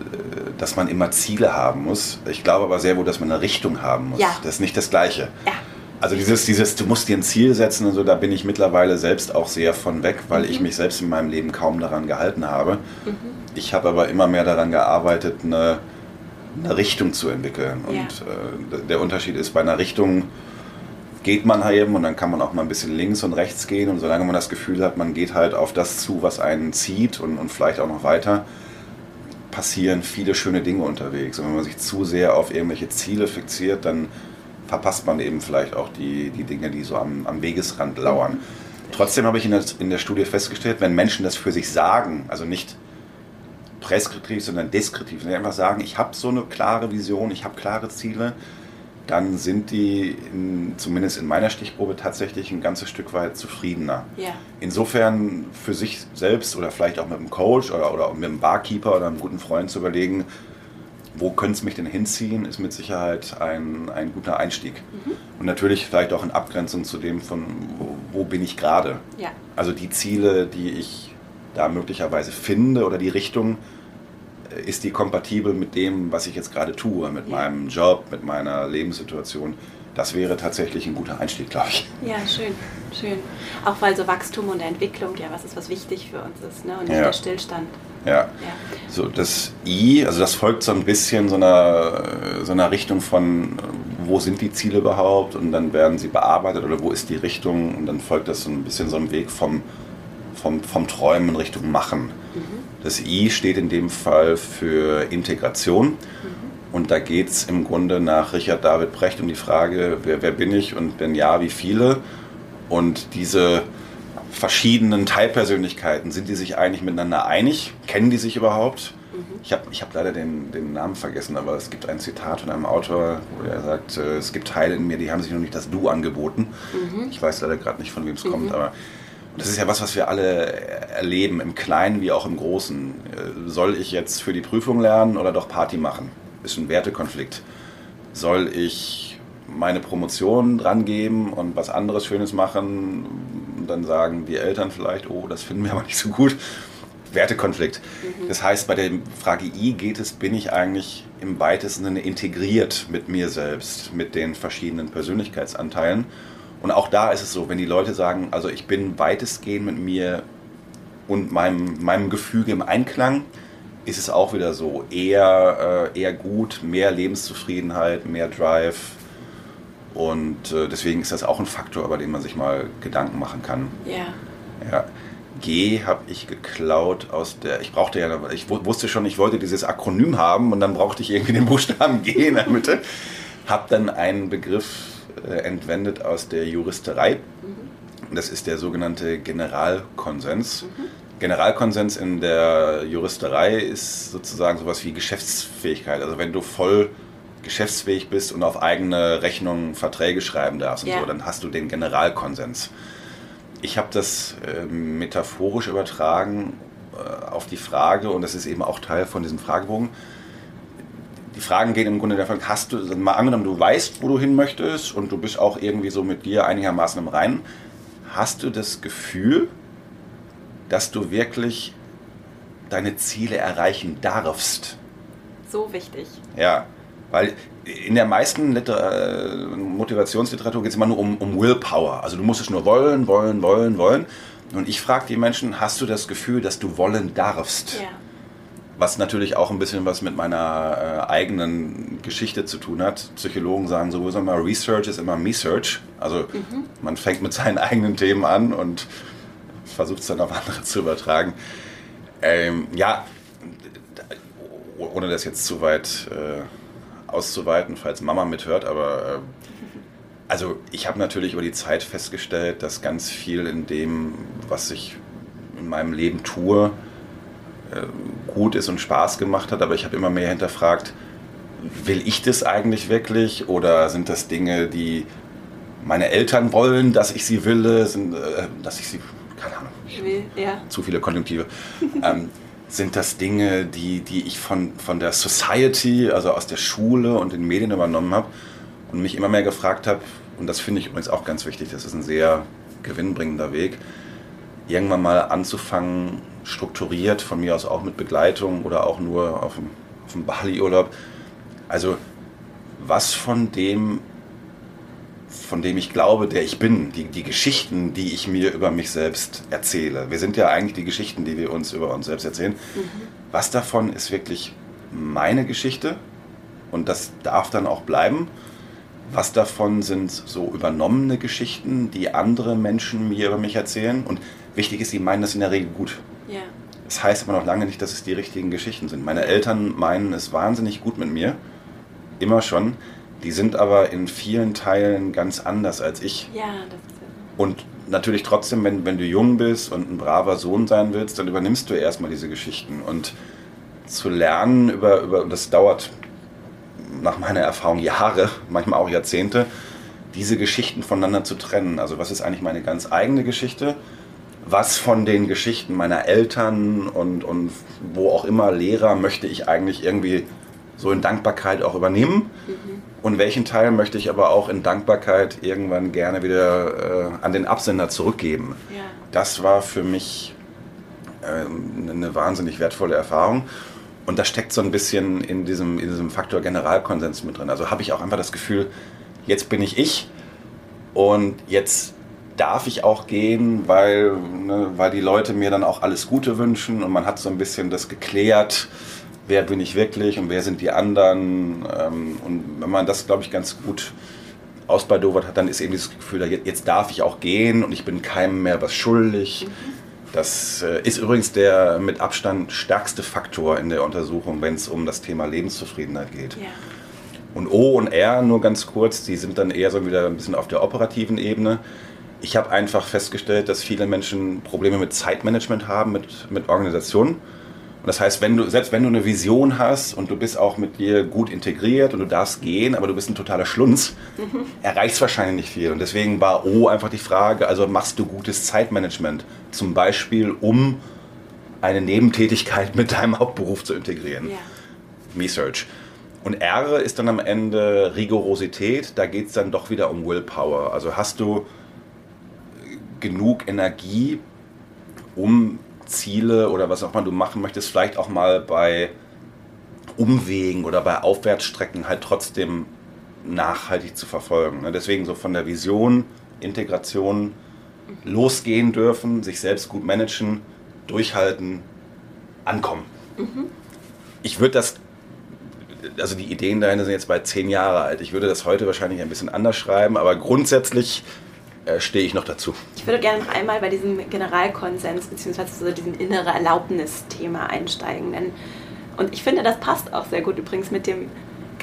äh, dass man immer Ziele haben muss. Ich glaube aber sehr wohl, dass man eine Richtung haben muss. Ja. Das ist nicht das Gleiche. Ja. Also dieses, dieses, du musst dir ein Ziel setzen und so, da bin ich mittlerweile selbst auch sehr von weg, weil mhm. ich mich selbst in meinem Leben kaum daran gehalten habe. Mhm. Ich habe aber immer mehr daran gearbeitet, eine, eine Richtung zu entwickeln. Und ja. äh, der Unterschied ist, bei einer Richtung geht man halt eben und dann kann man auch mal ein bisschen links und rechts gehen und solange man das Gefühl hat, man geht halt auf das zu, was einen zieht und, und vielleicht auch noch weiter, passieren viele schöne Dinge unterwegs. Und wenn man sich zu sehr auf irgendwelche Ziele fixiert, dann verpasst man eben vielleicht auch die, die Dinge, die so am, am Wegesrand lauern. Trotzdem habe ich in der, in der Studie festgestellt, wenn Menschen das für sich sagen, also nicht präskriptiv, sondern deskriptiv, wenn sie einfach sagen, ich habe so eine klare Vision, ich habe klare Ziele, dann sind die in, zumindest in meiner Stichprobe tatsächlich ein ganzes Stück weit zufriedener. Ja. Insofern für sich selbst oder vielleicht auch mit einem Coach oder, oder mit einem Barkeeper oder einem guten Freund zu überlegen, wo könnte es mich denn hinziehen, ist mit Sicherheit ein, ein guter Einstieg. Mhm. Und natürlich vielleicht auch in Abgrenzung zu dem von, wo, wo bin ich gerade. Ja. Also die Ziele, die ich da möglicherweise finde oder die Richtung, äh, ist die kompatibel mit dem, was ich jetzt gerade tue, mit ja. meinem Job, mit meiner Lebenssituation. Das wäre tatsächlich ein guter Einstieg, glaube ich. Ja, schön, schön. Auch weil so Wachstum und Entwicklung ja was ist, was wichtig für uns ist, ne? und nicht Ja. der Stillstand. Ja. Ja. So, das I, also das folgt so ein bisschen so einer, so einer Richtung von, wo sind die Ziele überhaupt und dann werden sie bearbeitet oder wo ist die Richtung und dann folgt das so ein bisschen so ein Weg vom, vom, vom Träumen in Richtung Machen. Das I steht in dem Fall für Integration und da geht es im Grunde nach Richard David Brecht um die Frage, wer, wer bin ich und wenn ja, wie viele und diese verschiedenen Teilpersönlichkeiten, sind die sich eigentlich miteinander einig? Kennen die sich überhaupt? Ich habe ich hab leider den, den Namen vergessen, aber es gibt ein Zitat von einem Autor, wo er sagt, äh, es gibt Teile in mir, die haben sich noch nicht das Du angeboten. Ich weiß leider gerade nicht, von wem es kommt, aber das ist ja was, was wir alle erleben, im Kleinen wie auch im Großen. Äh, Soll ich jetzt für die Prüfung lernen oder doch Party machen? Ist ein Wertekonflikt. Soll ich meine Promotion dran geben und was anderes Schönes machen? Und dann sagen die Eltern vielleicht, oh, das finden wir aber nicht so gut. Wertekonflikt. Das heißt, bei der Frage I geht es, bin ich eigentlich im weitesten Sinne integriert mit mir selbst, mit den verschiedenen Persönlichkeitsanteilen. Und auch da ist es so, wenn die Leute sagen, also ich bin weitestgehend mit mir und meinem, meinem Gefüge im Einklang, ist es auch wieder so. Eher, äh, eher gut, mehr Lebenszufriedenheit, mehr Drive. Und äh, deswegen ist das auch ein Faktor, über den man sich mal Gedanken machen kann. Ja. Ja. G habe ich geklaut aus der. Ich brauchte ja, ich wu- wusste schon, ich wollte dieses Akronym haben und dann brauchte ich irgendwie den Buchstaben G in der Mitte. Habe dann einen Begriff äh, entwendet aus der Juristerei. Das ist der sogenannte Generalkonsens. Generalkonsens in der Juristerei ist sozusagen sowas wie Geschäftsfähigkeit. Also wenn du voll geschäftsfähig bist und auf eigene Rechnung Verträge schreiben darfst und Ja. so, dann hast du den Generalkonsens. Ich habe das äh, metaphorisch übertragen äh, auf die Frage, und das ist eben auch Teil von diesem Fragebogen. Die Fragen gehen im Grunde davon, hast du, also mal angenommen, du weißt, wo du hin möchtest und du bist auch irgendwie so mit dir einigermaßen im Reinen, hast du das Gefühl, dass du wirklich deine Ziele erreichen darfst? So wichtig. Ja, weil in der meisten Liter äh, Motivationsliteratur geht es immer nur um, um Willpower. Also du musst es nur wollen, wollen, wollen, wollen. Und ich frage die Menschen, hast du das Gefühl, dass du wollen darfst? Ja. Was natürlich auch ein bisschen was mit meiner äh, eigenen Geschichte zu tun hat. Psychologen sagen sowieso immer, Research ist immer Me-Search. Also man fängt mit seinen eigenen Themen an und versucht es dann auf andere zu übertragen. Ähm, ja, ohne das jetzt zu weit äh, auszuweiten, falls Mama mithört, aber äh, also ich habe natürlich über die Zeit festgestellt, dass ganz viel in dem, was ich in meinem Leben tue, äh, gut ist und Spaß gemacht hat, aber ich habe immer mehr hinterfragt, will ich das eigentlich wirklich oder sind das Dinge, die meine Eltern wollen, dass ich sie will, sind, äh, dass ich sie, keine Ahnung, ja. zu viele Konjunktive. ähm, sind das Dinge, die, die ich von, von der Society, also aus der Schule und den Medien übernommen habe und mich immer mehr gefragt habe, und das finde ich übrigens auch ganz wichtig, das ist ein sehr gewinnbringender Weg, irgendwann mal anzufangen, strukturiert, von mir aus auch mit Begleitung oder auch nur auf dem, auf dem Bali-Urlaub, also was von dem von dem ich glaube, der ich bin, die, die Geschichten, die ich mir über mich selbst erzähle. Wir sind ja eigentlich die Geschichten, die wir uns über uns selbst erzählen. Was davon ist wirklich meine Geschichte und das darf dann auch bleiben. Was davon sind so übernommene Geschichten, die andere Menschen mir über mich erzählen. Und wichtig ist, sie meinen das in der Regel gut. Ja. Das heißt aber noch lange nicht, dass es die richtigen Geschichten sind. Meine Eltern meinen es wahnsinnig gut mit mir. Immer schon. Die sind aber in vielen Teilen ganz anders als ich. Ja, das ist ja Und natürlich trotzdem, wenn, wenn du jung bist und ein braver Sohn sein willst, dann übernimmst du erstmal diese Geschichten. Und zu lernen über, über und das dauert nach meiner Erfahrung Jahre, manchmal auch Jahrzehnte, diese Geschichten voneinander zu trennen. Also was ist eigentlich meine ganz eigene Geschichte? Was von den Geschichten meiner Eltern und, und wo auch immer Lehrer möchte ich eigentlich irgendwie so in Dankbarkeit auch übernehmen? Mhm. Und welchen Teil möchte ich aber auch in Dankbarkeit irgendwann gerne wieder äh, an den Absender zurückgeben? Ja. Das war für mich äh, eine wahnsinnig wertvolle Erfahrung. Und das steckt so ein bisschen in diesem, in diesem Faktor Generalkonsens mit drin. Also habe ich auch einfach das Gefühl, jetzt bin ich ich und jetzt darf ich auch gehen, weil, ne, weil die Leute mir dann auch alles Gute wünschen und man hat so ein bisschen das geklärt, wer bin ich wirklich und wer sind die anderen. Ähm, und wenn man das, glaube ich, ganz gut ausbaldowert hat, dann ist eben dieses Gefühl, jetzt darf ich auch gehen und ich bin keinem mehr was schuldig. Das äh, ist übrigens der mit Abstand stärkste Faktor in der Untersuchung, wenn es um das Thema Lebenszufriedenheit geht. Ja. Und O und R, nur ganz kurz, die sind dann eher so wieder ein bisschen auf der operativen Ebene. Ich habe einfach festgestellt, dass viele Menschen Probleme mit Zeitmanagement haben, mit, mit Organisationen. Und das heißt, wenn du, selbst wenn du eine Vision hast und du bist auch mit dir gut integriert und du darfst gehen, aber du bist ein totaler Schlunz, mhm. erreichst wahrscheinlich nicht viel. Und deswegen war O einfach die Frage, also machst du gutes Zeitmanagement? Zum Beispiel, um eine Nebentätigkeit mit deinem Hauptberuf zu integrieren. Ja. Me-Search. Und R ist dann am Ende Rigorosität, da geht es dann doch wieder um Willpower. Also hast du genug Energie, um Ziele oder was auch immer du machen möchtest, vielleicht auch mal bei Umwegen oder bei Aufwärtsstrecken halt trotzdem nachhaltig zu verfolgen. Ne? Deswegen so von der Vision, Integration losgehen dürfen, sich selbst gut managen, durchhalten, ankommen. Mhm. Ich würde das, also die Ideen dahinter sind jetzt bei zehn Jahre alt. Ich würde das heute wahrscheinlich ein bisschen anders schreiben, aber grundsätzlich äh, stehe ich noch dazu. Ich würde gerne noch einmal bei diesem Generalkonsens bzw. So diesem innere Erlaubnis-Thema einsteigen. Denn, und ich finde, das passt auch sehr gut übrigens mit dem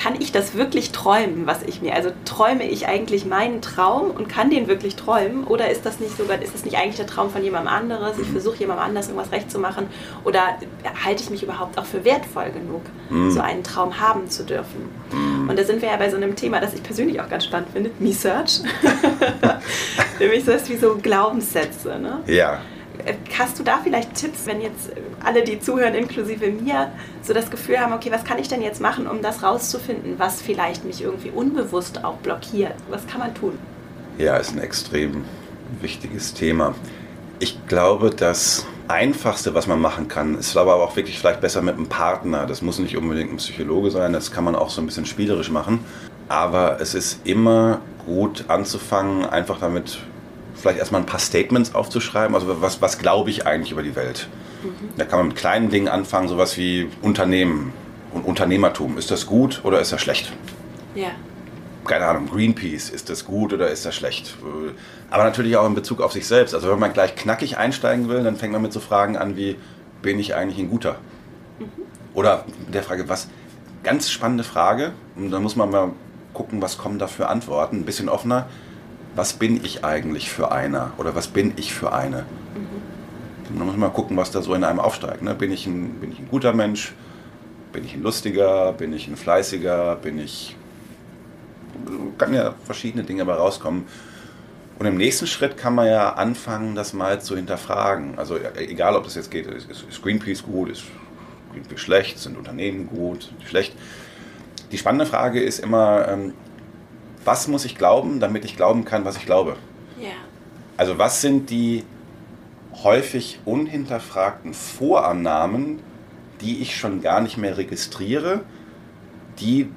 kann ich das wirklich träumen, was ich mir, also träume ich eigentlich meinen Traum und kann den wirklich träumen oder ist das nicht sogar, ist das nicht eigentlich der Traum von jemandem anderes, ich versuche jemandem anders irgendwas recht zu machen oder halte ich mich überhaupt auch für wertvoll genug, mhm. so einen Traum haben zu dürfen. Mhm. Und da sind wir ja bei so einem Thema, das ich persönlich auch ganz spannend finde, Me-Search, nämlich so ist wie so Glaubenssätze. Ne? Ja. Hast du da vielleicht Tipps, wenn jetzt alle, die zuhören, inklusive mir, so das Gefühl haben, okay, was kann ich denn jetzt machen, um das rauszufinden, was vielleicht mich irgendwie unbewusst auch blockiert? Was kann man tun? Ja, ist ein extrem wichtiges Thema. Ich glaube, das Einfachste, was man machen kann, ist aber auch wirklich vielleicht besser mit einem Partner. Das muss nicht unbedingt ein Psychologe sein, das kann man auch so ein bisschen spielerisch machen. Aber es ist immer gut anzufangen, einfach damit vielleicht erstmal ein paar Statements aufzuschreiben. Also was, was glaube ich eigentlich über die Welt? Mhm. Da kann man mit kleinen Dingen anfangen, sowas wie Unternehmen und Unternehmertum. Ist das gut oder ist das schlecht? Ja. Keine Ahnung, Greenpeace, ist das gut oder ist das schlecht? Aber natürlich auch in Bezug auf sich selbst. Also wenn man gleich knackig einsteigen will, dann fängt man mit so Fragen an wie, bin ich eigentlich ein guter? Mhm. Oder der Frage, was? Ganz spannende Frage. Und da muss man mal gucken, was kommen da für Antworten. Ein bisschen offener was bin ich eigentlich für einer oder was bin ich für eine. Mhm. Man muss mal gucken, was da so in einem aufsteigt. Ne? Bin, ich ein, bin ich ein guter Mensch? Bin ich ein lustiger? Bin ich ein fleißiger? Bin ich. Kann ja verschiedene Dinge dabei rauskommen. Und im nächsten Schritt kann man ja anfangen, das mal zu hinterfragen. Also egal, ob das jetzt geht, ist, ist Greenpeace gut, ist Greenpeace schlecht, sind Unternehmen gut, schlecht. Die spannende Frage ist immer, ähm, was muss ich glauben, damit ich glauben kann, was ich glaube? Ja. Also was sind die häufig unhinterfragten Vorannahmen, die ich schon gar nicht mehr registriere, die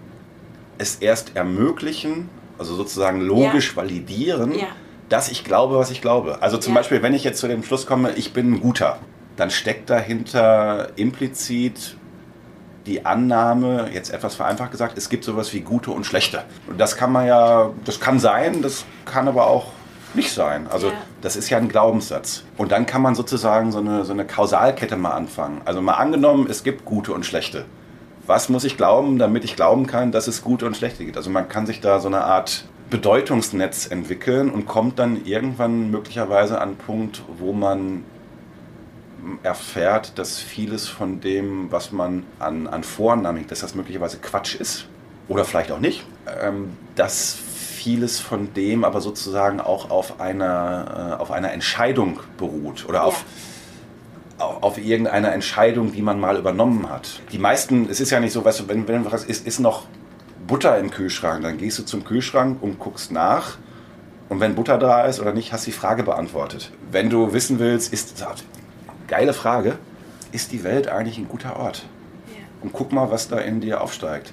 es erst ermöglichen, also sozusagen logisch ja. validieren, ja. dass ich glaube, was ich glaube. Also zum ja. Beispiel, wenn ich jetzt zu dem Schluss komme, ich bin ein guter, dann steckt dahinter implizit die Annahme, jetzt etwas vereinfacht gesagt, es gibt sowas wie gute und schlechte. Und das kann man ja, das kann sein, das kann aber auch nicht sein. Also ja. das ist ja ein Glaubenssatz. Und dann kann man sozusagen so eine, so eine Kausalkette mal anfangen. Also mal angenommen, es gibt gute und schlechte. Was muss ich glauben, damit ich glauben kann, dass es gute und schlechte gibt? Also man kann sich da so eine Art Bedeutungsnetz entwickeln und kommt dann irgendwann möglicherweise an einen Punkt, wo man erfährt, dass vieles von dem, was man an, an Vorannahmen dass das möglicherweise Quatsch ist. oder vielleicht auch nicht, ähm, dass vieles von dem aber sozusagen auch auf einer, äh, auf einer Entscheidung beruht oder auf, ja. auf, auf irgendeiner Entscheidung, die man mal übernommen hat. Die meisten, es ist ja nicht so, weißt du, wenn, wenn was ist, ist noch Butter im Kühlschrank, dann gehst du zum Kühlschrank und guckst nach. Und wenn Butter da ist oder nicht, hast du die Frage beantwortet. Wenn du wissen willst, ist, geile Frage, ist die Welt eigentlich ein guter Ort? Und guck mal, was da in dir aufsteigt.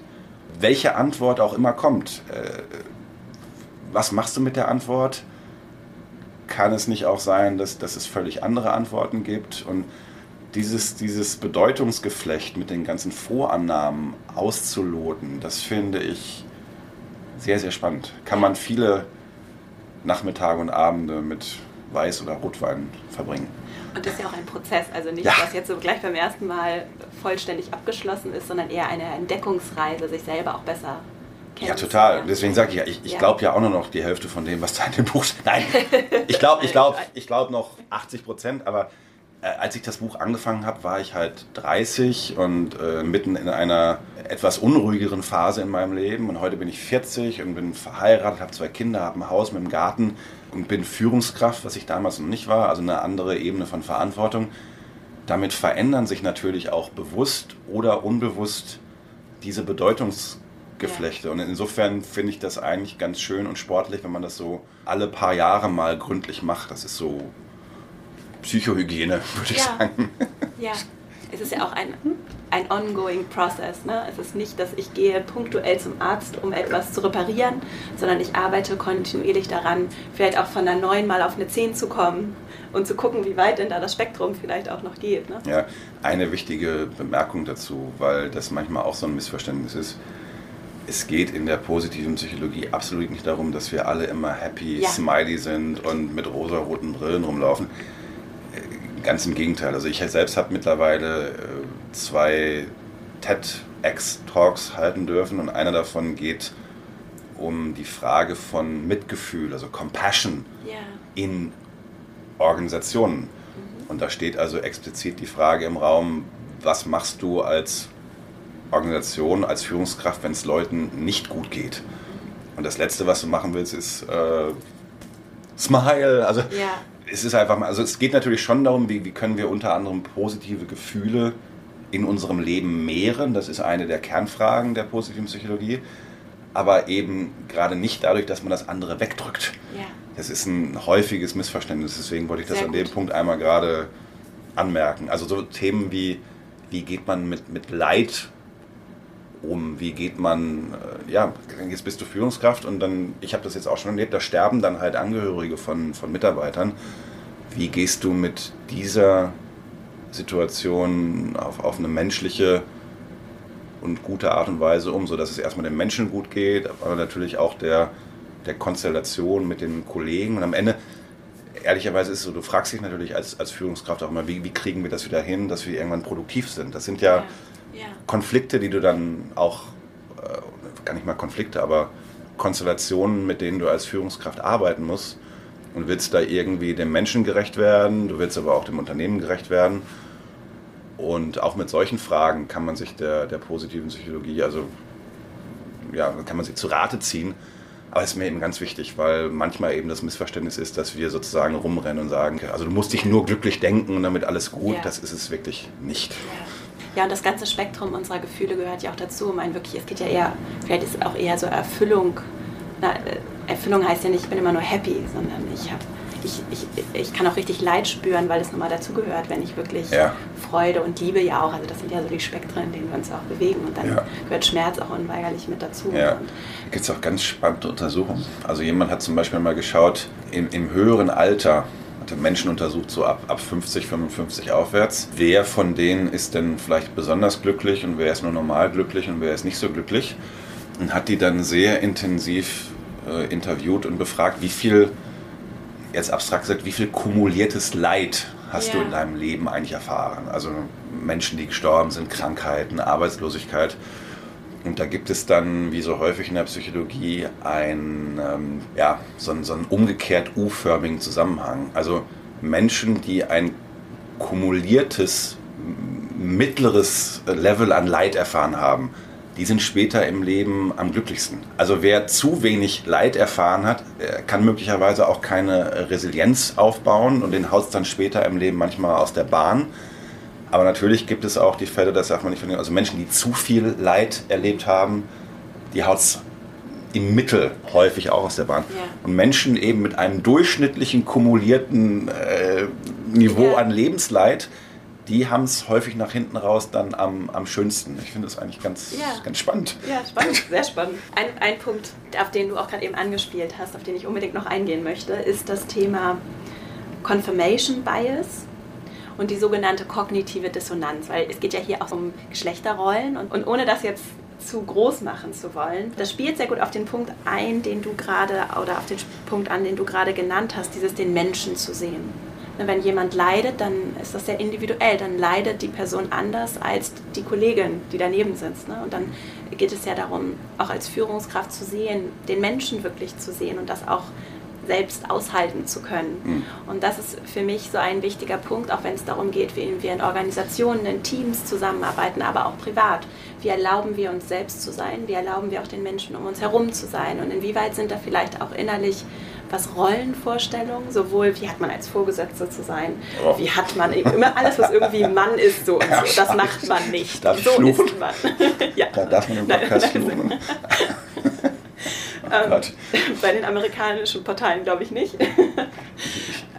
Welche Antwort auch immer kommt. Äh, was machst du mit der Antwort? Kann es nicht auch sein, dass, dass es völlig andere Antworten gibt? Und dieses, dieses Bedeutungsgeflecht mit den ganzen Vorannahmen auszuloten, das finde ich sehr, sehr spannend. Kann man viele Nachmittage und Abende mit Weiß- oder Rotwein verbringen. Und das ist ja auch ein Prozess, also nicht, ja. was jetzt so gleich beim ersten Mal vollständig abgeschlossen ist, sondern eher eine Entdeckungsreise, sich selber auch besser ja, total. Deswegen sage ich ja, ich, ich ja. glaube ja auch nur noch die Hälfte von dem, was da in dem Buch steht. Nein, ich glaube ich glaub, ich glaub noch 80 Prozent, aber äh, als ich das Buch angefangen habe, war ich halt 30 und äh, mitten in einer etwas unruhigeren Phase in meinem Leben. Und heute bin ich 40 und bin verheiratet, habe zwei Kinder, habe ein Haus mit einem Garten und bin Führungskraft, was ich damals noch nicht war, also eine andere Ebene von Verantwortung. Damit verändern sich natürlich auch bewusst oder unbewusst diese Bedeutungsgeflechte. Ja. Und insofern finde ich das eigentlich ganz schön und sportlich, wenn man das so alle paar Jahre mal gründlich macht. Das ist so Psychohygiene, würde ich ja. sagen. Ja, es ist ja auch ein, ein ongoing process. Ne? Es ist nicht, dass ich gehe punktuell zum Arzt, um etwas zu reparieren, sondern ich arbeite kontinuierlich daran, vielleicht auch von der 9 mal auf eine 10 zu kommen und zu gucken, wie weit denn da das Spektrum vielleicht auch noch geht. Ne? Ja, eine wichtige Bemerkung dazu, weil das manchmal auch so ein Missverständnis ist. Es geht in der positiven Psychologie absolut nicht darum, dass wir alle immer happy, ja. smiley sind und mit rosa-roten Brillen rumlaufen Ganz im Gegenteil. Also ich selbst habe mittlerweile äh, zwei TEDx-Talks halten dürfen und einer davon geht um die Frage von Mitgefühl, also Compassion yeah. in Organisationen. Mhm. Und da steht also explizit die Frage im Raum, was machst du als Organisation, als Führungskraft, wenn es Leuten nicht gut geht? Und das Letzte, was du machen willst, ist äh, Smile. Also ja es ist einfach, also es geht natürlich schon darum, wie, wie können wir unter anderem positive Gefühle in unserem Leben mehren. Das ist eine der Kernfragen der positiven Psychologie. Aber eben gerade nicht dadurch, dass man das andere wegdrückt. Ja. Das ist ein häufiges Missverständnis. Deswegen wollte ich das Sehr an dem Punkt einmal gerade anmerken. Also so Themen wie, wie geht man mit, mit Leid um? Wie geht man, äh, ja, jetzt bist du Führungskraft und dann, ich habe das jetzt auch schon erlebt, da sterben dann halt Angehörige von, von Mitarbeitern. Wie gehst du mit dieser Situation auf, auf eine menschliche und gute Art und Weise um, sodass es erstmal dem Menschen gut geht, aber natürlich auch der, der Konstellation mit den Kollegen. Und am Ende, ehrlicherweise ist es so, du fragst dich natürlich als, als Führungskraft auch immer, wie, wie kriegen wir das wieder hin, dass wir irgendwann produktiv sind. Das sind ja, ja. Konflikte, die du dann auch, äh, gar nicht mal Konflikte, aber Konstellationen, mit denen du als Führungskraft arbeiten musst und willst da irgendwie dem Menschen gerecht werden, du willst aber auch dem Unternehmen gerecht werden. Und auch mit solchen Fragen kann man sich der, der positiven Psychologie, also ja, kann man sie zu Rate ziehen. Aber es ist mir eben ganz wichtig, weil manchmal eben das Missverständnis ist, dass wir sozusagen rumrennen und sagen, also du musst dich nur glücklich denken und damit alles gut. Ja. Das ist es wirklich nicht. Ja. Ja, und das ganze Spektrum unserer Gefühle gehört ja auch dazu. Ich meine, wirklich, es geht ja eher, vielleicht ist es auch eher so Erfüllung. Na, äh, Erfüllung heißt ja nicht, ich bin immer nur happy, sondern ich habe ich, ich, ich kann auch richtig Leid spüren, weil es nochmal dazugehört, wenn ich wirklich ja. Freude und Liebe ja auch, also das sind ja so die Spektren, in denen wir uns auch bewegen und dann ja. gehört Schmerz auch unweigerlich mit dazu. Ja. Da gibt es auch ganz spannende Untersuchungen. Also jemand hat zum Beispiel mal geschaut, im, im höheren Alter Menschen untersucht, so ab, ab 50, 55 aufwärts. Wer von denen ist denn vielleicht besonders glücklich und wer ist nur normal glücklich und wer ist nicht so glücklich? Und hat die dann sehr intensiv äh, interviewt und befragt, wie viel, jetzt abstrakt gesagt, wie viel kumuliertes Leid hast ja. du in deinem Leben eigentlich erfahren? Also Menschen, die gestorben sind, Krankheiten, Arbeitslosigkeit. Und da gibt es dann, wie so häufig in der Psychologie, ein, ähm, ja, so, einen, so einen umgekehrt U-förmigen Zusammenhang. Also Menschen, die ein kumuliertes mittleres Level an Leid erfahren haben, die sind später im Leben am glücklichsten. Also wer zu wenig Leid erfahren hat, kann möglicherweise auch keine Resilienz aufbauen und den haut dann später im Leben manchmal aus der Bahn. Aber natürlich gibt es auch die Fälle, das darf man nicht verlieren, also Menschen, die zu viel Leid erlebt haben, die haut es im Mittel häufig auch aus der Bahn. Ja. Und Menschen eben mit einem durchschnittlichen, kumulierten äh, Niveau ja. an Lebensleid, die haben es häufig nach hinten raus dann am, am schönsten. Ich finde das eigentlich ganz, ja. ganz spannend. Ja, spannend, sehr spannend. Ein, ein Punkt, auf den du auch gerade eben angespielt hast, auf den ich unbedingt noch eingehen möchte, ist das Thema Confirmation Bias und die sogenannte kognitive Dissonanz, weil es geht ja hier auch um Geschlechterrollen und, und ohne das jetzt zu groß machen zu wollen. Das spielt sehr gut auf den Punkt ein, den du gerade, oder auf den Punkt an, den du gerade genannt hast, dieses den Menschen zu sehen. Wenn jemand leidet, dann ist das sehr individuell. Dann leidet die Person anders als die Kollegin, die daneben sitzt. Ne? Und dann geht es ja darum, auch als Führungskraft zu sehen, den Menschen wirklich zu sehen und das auch selbst aushalten zu können. Mhm. Und das ist für mich so ein wichtiger Punkt, auch wenn es darum geht, wie wir in Organisationen, in Teams zusammenarbeiten, aber auch privat. Wie erlauben wir uns selbst zu sein? Wie erlauben wir auch den Menschen um uns herum zu sein? Und inwieweit sind da vielleicht auch innerlich was Rollenvorstellungen, sowohl wie hat man als Vorgesetzte zu sein, oh. wie hat man immer alles, was irgendwie Mann ist, so und so. Das macht man nicht. Darf so ist man. ja. Da darf man im Podcast fluchen. Oh ähm, bei den amerikanischen Parteien glaube ich nicht.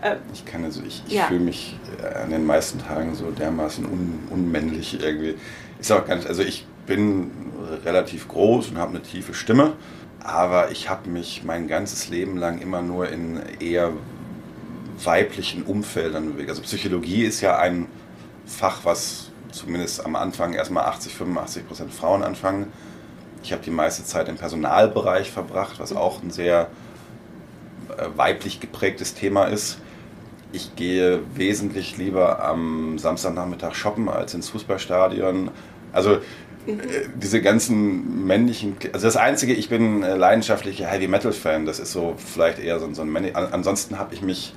Ähm, ich kann also, ich, ich ja. fühle mich an den meisten Tagen so dermaßen un, unmännlich irgendwie. Ist auch gar nicht, also ich bin relativ groß und habe eine tiefe Stimme, aber ich habe mich mein ganzes Leben lang immer nur in eher weiblichen Umfeldern bewegt. Also Psychologie ist ja ein Fach, was zumindest am Anfang erstmal 80, 85 Prozent Frauen anfangen ich habe die meiste Zeit im Personalbereich verbracht, was auch ein sehr äh, weiblich geprägtes Thema ist. Ich gehe wesentlich lieber am Samstagnachmittag shoppen als ins Fußballstadion. Also äh, diese ganzen männlichen. Also das Einzige, ich bin leidenschaftlicher Heavy Metal Fan. Das ist so vielleicht eher so, so ein männlich. Ansonsten habe ich mich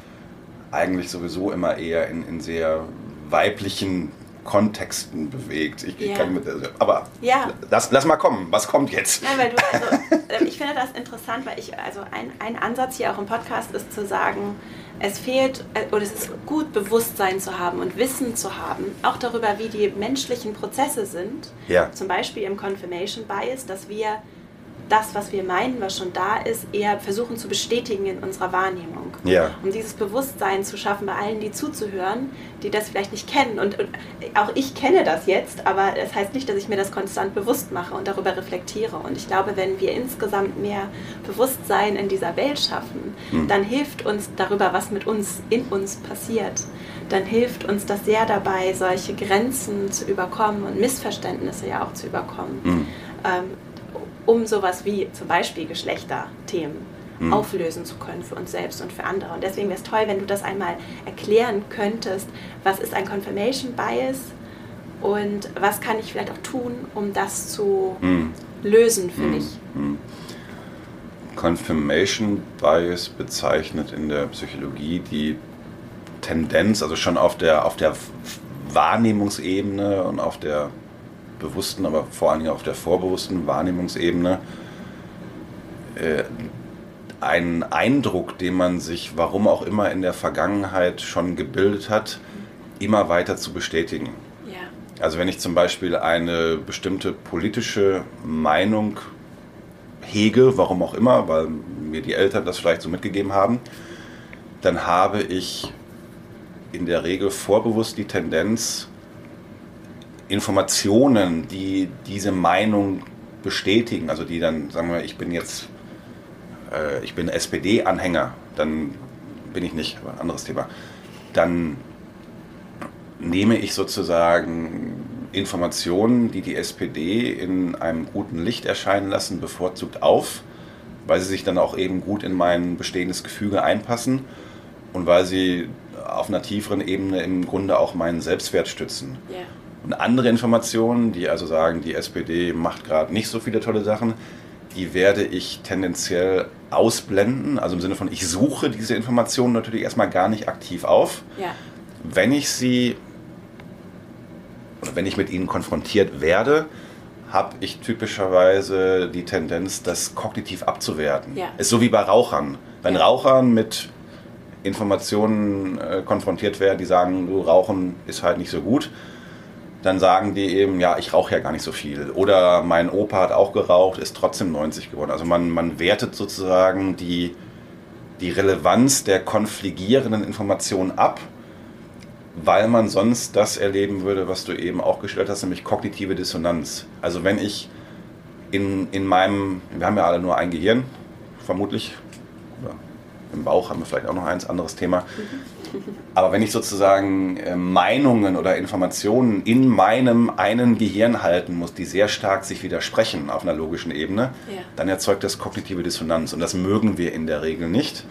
eigentlich sowieso immer eher in, in sehr weiblichen Kontexten bewegt. Ich, ja. kann mit, aber ja. lass, lass mal kommen. Was kommt jetzt? Nein, weil du, also, äh, ich finde das interessant, weil ich, also ein, ein Ansatz hier auch im Podcast ist zu sagen, es fehlt, äh, oder es ist gut, Bewusstsein zu haben und Wissen zu haben, auch darüber, wie die menschlichen Prozesse sind. Ja. Zum Beispiel im Confirmation Bias, dass wir das, was wir meinen, was schon da ist, eher versuchen zu bestätigen in unserer Wahrnehmung. Ja. Um dieses Bewusstsein zu schaffen, bei allen, die zuzuhören, die das vielleicht nicht kennen. Und, und, auch ich kenne das jetzt, aber das heißt nicht, dass ich mir das konstant bewusst mache und darüber reflektiere. Und ich glaube, wenn wir insgesamt mehr Bewusstsein in dieser Welt schaffen, hm. dann hilft uns darüber, was mit uns in uns passiert. Dann hilft uns das sehr dabei, solche Grenzen zu überkommen und Missverständnisse ja auch zu überkommen. Hm. Ähm, um sowas wie zum Beispiel Geschlechterthemen mhm. auflösen zu können für uns selbst und für andere. Und deswegen wäre es toll, wenn du das einmal erklären könntest. Was ist ein Confirmation Bias und was kann ich vielleicht auch tun, um das zu mhm. lösen für mhm. mich? Mhm. Confirmation Bias bezeichnet in der Psychologie die Tendenz, also schon auf der, auf der Wahrnehmungsebene und auf der bewussten, aber vor allen Dingen auf der vorbewussten Wahrnehmungsebene äh, einen Eindruck, den man sich, warum auch immer in der Vergangenheit schon gebildet hat, immer weiter zu bestätigen. Ja. Also wenn ich zum Beispiel eine bestimmte politische Meinung hege, warum auch immer, weil mir die Eltern das vielleicht so mitgegeben haben, dann habe ich in der Regel vorbewusst die Tendenz, Informationen, die diese Meinung bestätigen, also die dann, sagen wir, ich bin jetzt, äh, ich bin SPD-Anhänger, dann bin ich nicht, aber ein anderes Thema, dann nehme ich sozusagen Informationen, die die SPD in einem guten Licht erscheinen lassen, bevorzugt auf, weil sie sich dann auch eben gut in mein bestehendes Gefüge einpassen und weil sie auf einer tieferen Ebene im Grunde auch meinen Selbstwert stützen. Yeah. Und andere Informationen, die also sagen, die SPD macht gerade nicht so viele tolle Sachen, die werde ich tendenziell ausblenden. Also im Sinne von, ich suche diese Informationen natürlich erstmal gar nicht aktiv auf. Ja. Wenn ich sie oder wenn ich mit ihnen konfrontiert werde, habe ich typischerweise die Tendenz, das kognitiv abzuwerten. Ja. Ist so wie bei Rauchern. Wenn Ja. Rauchern mit Informationen äh, konfrontiert werden, die sagen, du Rauchen ist halt nicht so gut, dann sagen die eben, ja, ich rauche ja gar nicht so viel. Oder mein Opa hat auch geraucht, ist trotzdem 90 geworden. Also man, man wertet sozusagen die, die Relevanz der konfligierenden Informationen ab, weil man sonst das erleben würde, was du eben auch gestellt hast, nämlich kognitive Dissonanz. Also wenn ich in, in meinem, wir haben ja alle nur ein Gehirn, vermutlich, oder im Bauch haben wir vielleicht auch noch eins, anderes Thema. Aber wenn ich sozusagen äh, Meinungen oder Informationen in meinem einen Gehirn halten muss, die sehr stark sich widersprechen auf einer logischen Ebene, Ja. dann erzeugt das kognitive Dissonanz. Und das mögen wir in der Regel nicht.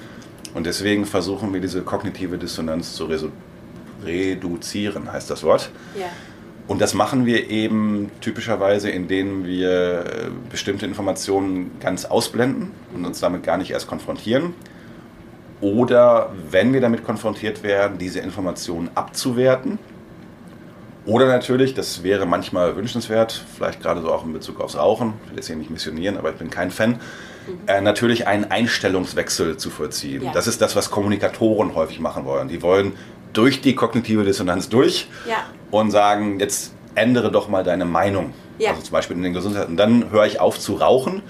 Und deswegen versuchen wir diese kognitive Dissonanz zu reduzieren, heißt das Wort. Ja. Und das machen wir eben typischerweise, indem wir äh, bestimmte Informationen ganz ausblenden und uns damit gar nicht erst konfrontieren. Oder wenn wir damit konfrontiert werden, diese Informationen abzuwerten. Oder natürlich, das wäre manchmal wünschenswert, vielleicht gerade so auch in Bezug aufs Rauchen, ich will jetzt hier nicht missionieren, aber ich bin kein Fan, äh, natürlich einen Einstellungswechsel zu vollziehen. Ja. Das ist das, was Kommunikatoren häufig machen wollen. Die wollen durch die kognitive Dissonanz durch Ja. und sagen, jetzt ändere doch mal deine Meinung. Ja. Also zum Beispiel in den Gesundheit. Und dann höre ich auf zu rauchen.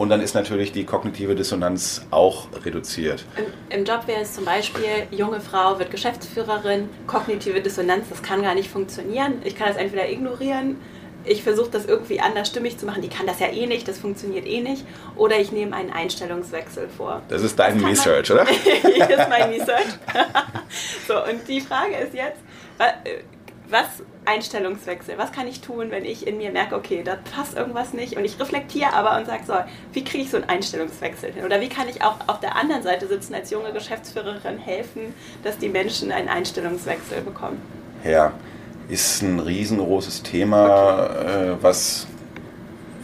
Und dann ist natürlich die kognitive Dissonanz auch reduziert. Im, Im Job wäre es zum Beispiel, junge Frau wird Geschäftsführerin, kognitive Dissonanz, das kann gar nicht funktionieren. Ich kann das entweder ignorieren, ich versuche das irgendwie anders stimmig zu machen, die kann das ja eh nicht, das funktioniert eh nicht. Oder ich nehme einen Einstellungswechsel vor. Das ist dein man- Research, oder? Hier ist mein Research. so, und die Frage ist jetzt, äh, was Einstellungswechsel, was kann ich tun, wenn ich in mir merke, okay, da passt irgendwas nicht und ich reflektiere aber und sage, so, wie kriege ich so einen Einstellungswechsel hin? Oder wie kann ich auch auf der anderen Seite sitzen als junge Geschäftsführerin helfen, dass die Menschen einen Einstellungswechsel bekommen? Ja, ist ein riesengroßes Thema, äh, was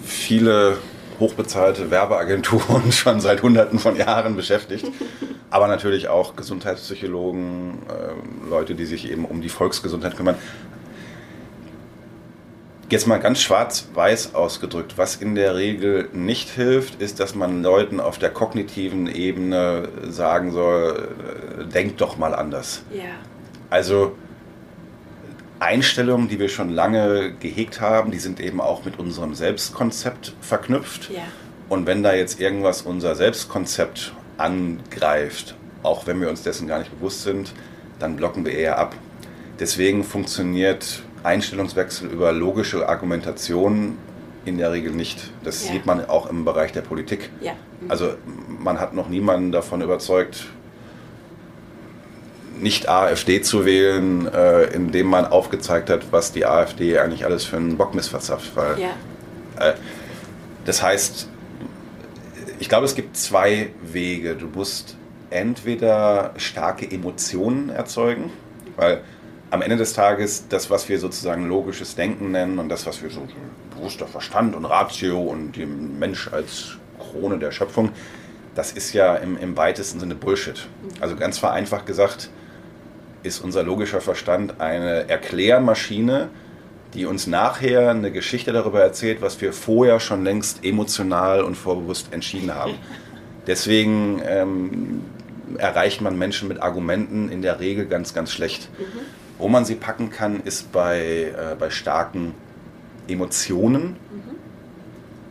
viele hochbezahlte Werbeagenturen schon seit Hunderten von Jahren beschäftigt. Aber natürlich auch Gesundheitspsychologen, äh, Leute, die sich eben um die Volksgesundheit kümmern. Jetzt mal ganz schwarz-weiß ausgedrückt, was in der Regel nicht hilft, ist, dass man Leuten auf der kognitiven Ebene sagen soll, äh, denkt doch mal anders. Ja. Also Einstellungen, die wir schon lange gehegt haben, die sind eben auch mit unserem Selbstkonzept verknüpft. Ja. Und wenn da jetzt irgendwas unser Selbstkonzept angreift, auch wenn wir uns dessen gar nicht bewusst sind, dann blocken wir eher ab. Deswegen funktioniert Einstellungswechsel über logische Argumentation in der Regel nicht. Das Ja. sieht man auch im Bereich der Politik. Ja. Mhm. Also man hat noch niemanden davon überzeugt, nicht AfD zu wählen, äh, indem man aufgezeigt hat, was die AfD eigentlich alles für einen Bockmist verzapft. Weil, Ja. Das heißt, ich glaube, es gibt zwei Wege. Du musst entweder starke Emotionen erzeugen, weil am Ende des Tages das, was wir sozusagen logisches Denken nennen und das, was wir so bewusster Verstand und Ratio und den Mensch als Krone der Schöpfung, das ist ja im, im weitesten Sinne Bullshit. Also ganz vereinfacht gesagt ist unser logischer Verstand eine Erklärmaschine, die uns nachher eine Geschichte darüber erzählt, was wir vorher schon längst emotional und vorbewusst entschieden haben. Deswegen ähm, erreicht man Menschen mit Argumenten in der Regel ganz, ganz schlecht. Wo man sie packen kann, ist bei, äh, bei starken Emotionen,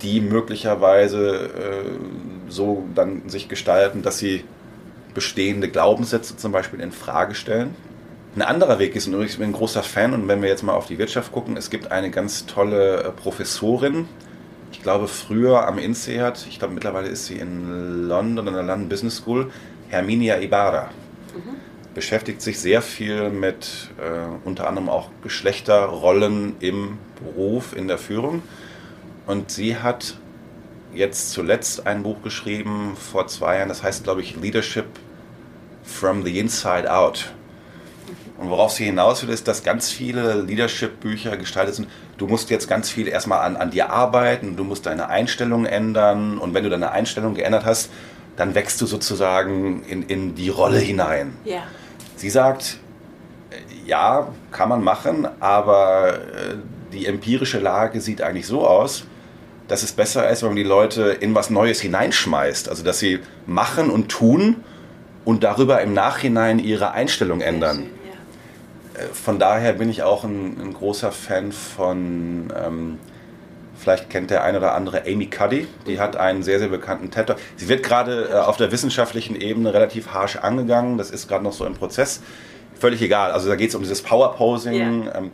die möglicherweise äh, so dann sich gestalten, dass sie bestehende Glaubenssätze zum Beispiel in Frage stellen. Ein anderer Weg ist, und ich bin ein großer Fan, und wenn wir jetzt mal auf die Wirtschaft gucken, es gibt eine ganz tolle äh, Professorin, ich glaube früher am INSEAD, ich glaube mittlerweile ist sie in London, in der London Business School, Herminia Ibarra. Beschäftigt sich sehr viel mit äh, unter anderem auch Geschlechterrollen im Beruf, in der Führung. Und sie hat jetzt zuletzt ein Buch geschrieben vor zwei Jahren, das heißt, glaube ich, Leadership from the Inside Out. Und worauf sie hinaus will, ist, dass ganz viele Leadership-Bücher gestaltet sind. Du musst jetzt ganz viel erstmal an, an dir arbeiten, du musst deine Einstellung ändern. Und wenn du deine Einstellung geändert hast, dann wächst du sozusagen in, in die Rolle hinein. Ja. Sie sagt, äh, ja, kann man machen, aber äh, die empirische Lage sieht eigentlich so aus, dass es besser ist, wenn man die Leute in was Neues hineinschmeißt. Also dass sie machen und tun und darüber im Nachhinein ihre Einstellung ändern. Äh, von daher bin ich auch ein, ein großer Fan von, ähm, vielleicht kennt der eine oder andere Amy Cuddy, die hat einen sehr, sehr bekannten TED Talk. Sie wird gerade äh, auf der wissenschaftlichen Ebene relativ harsch angegangen, das ist gerade noch so im Prozess. Völlig egal, also da geht es um dieses Power-Posing. Ja. Ähm,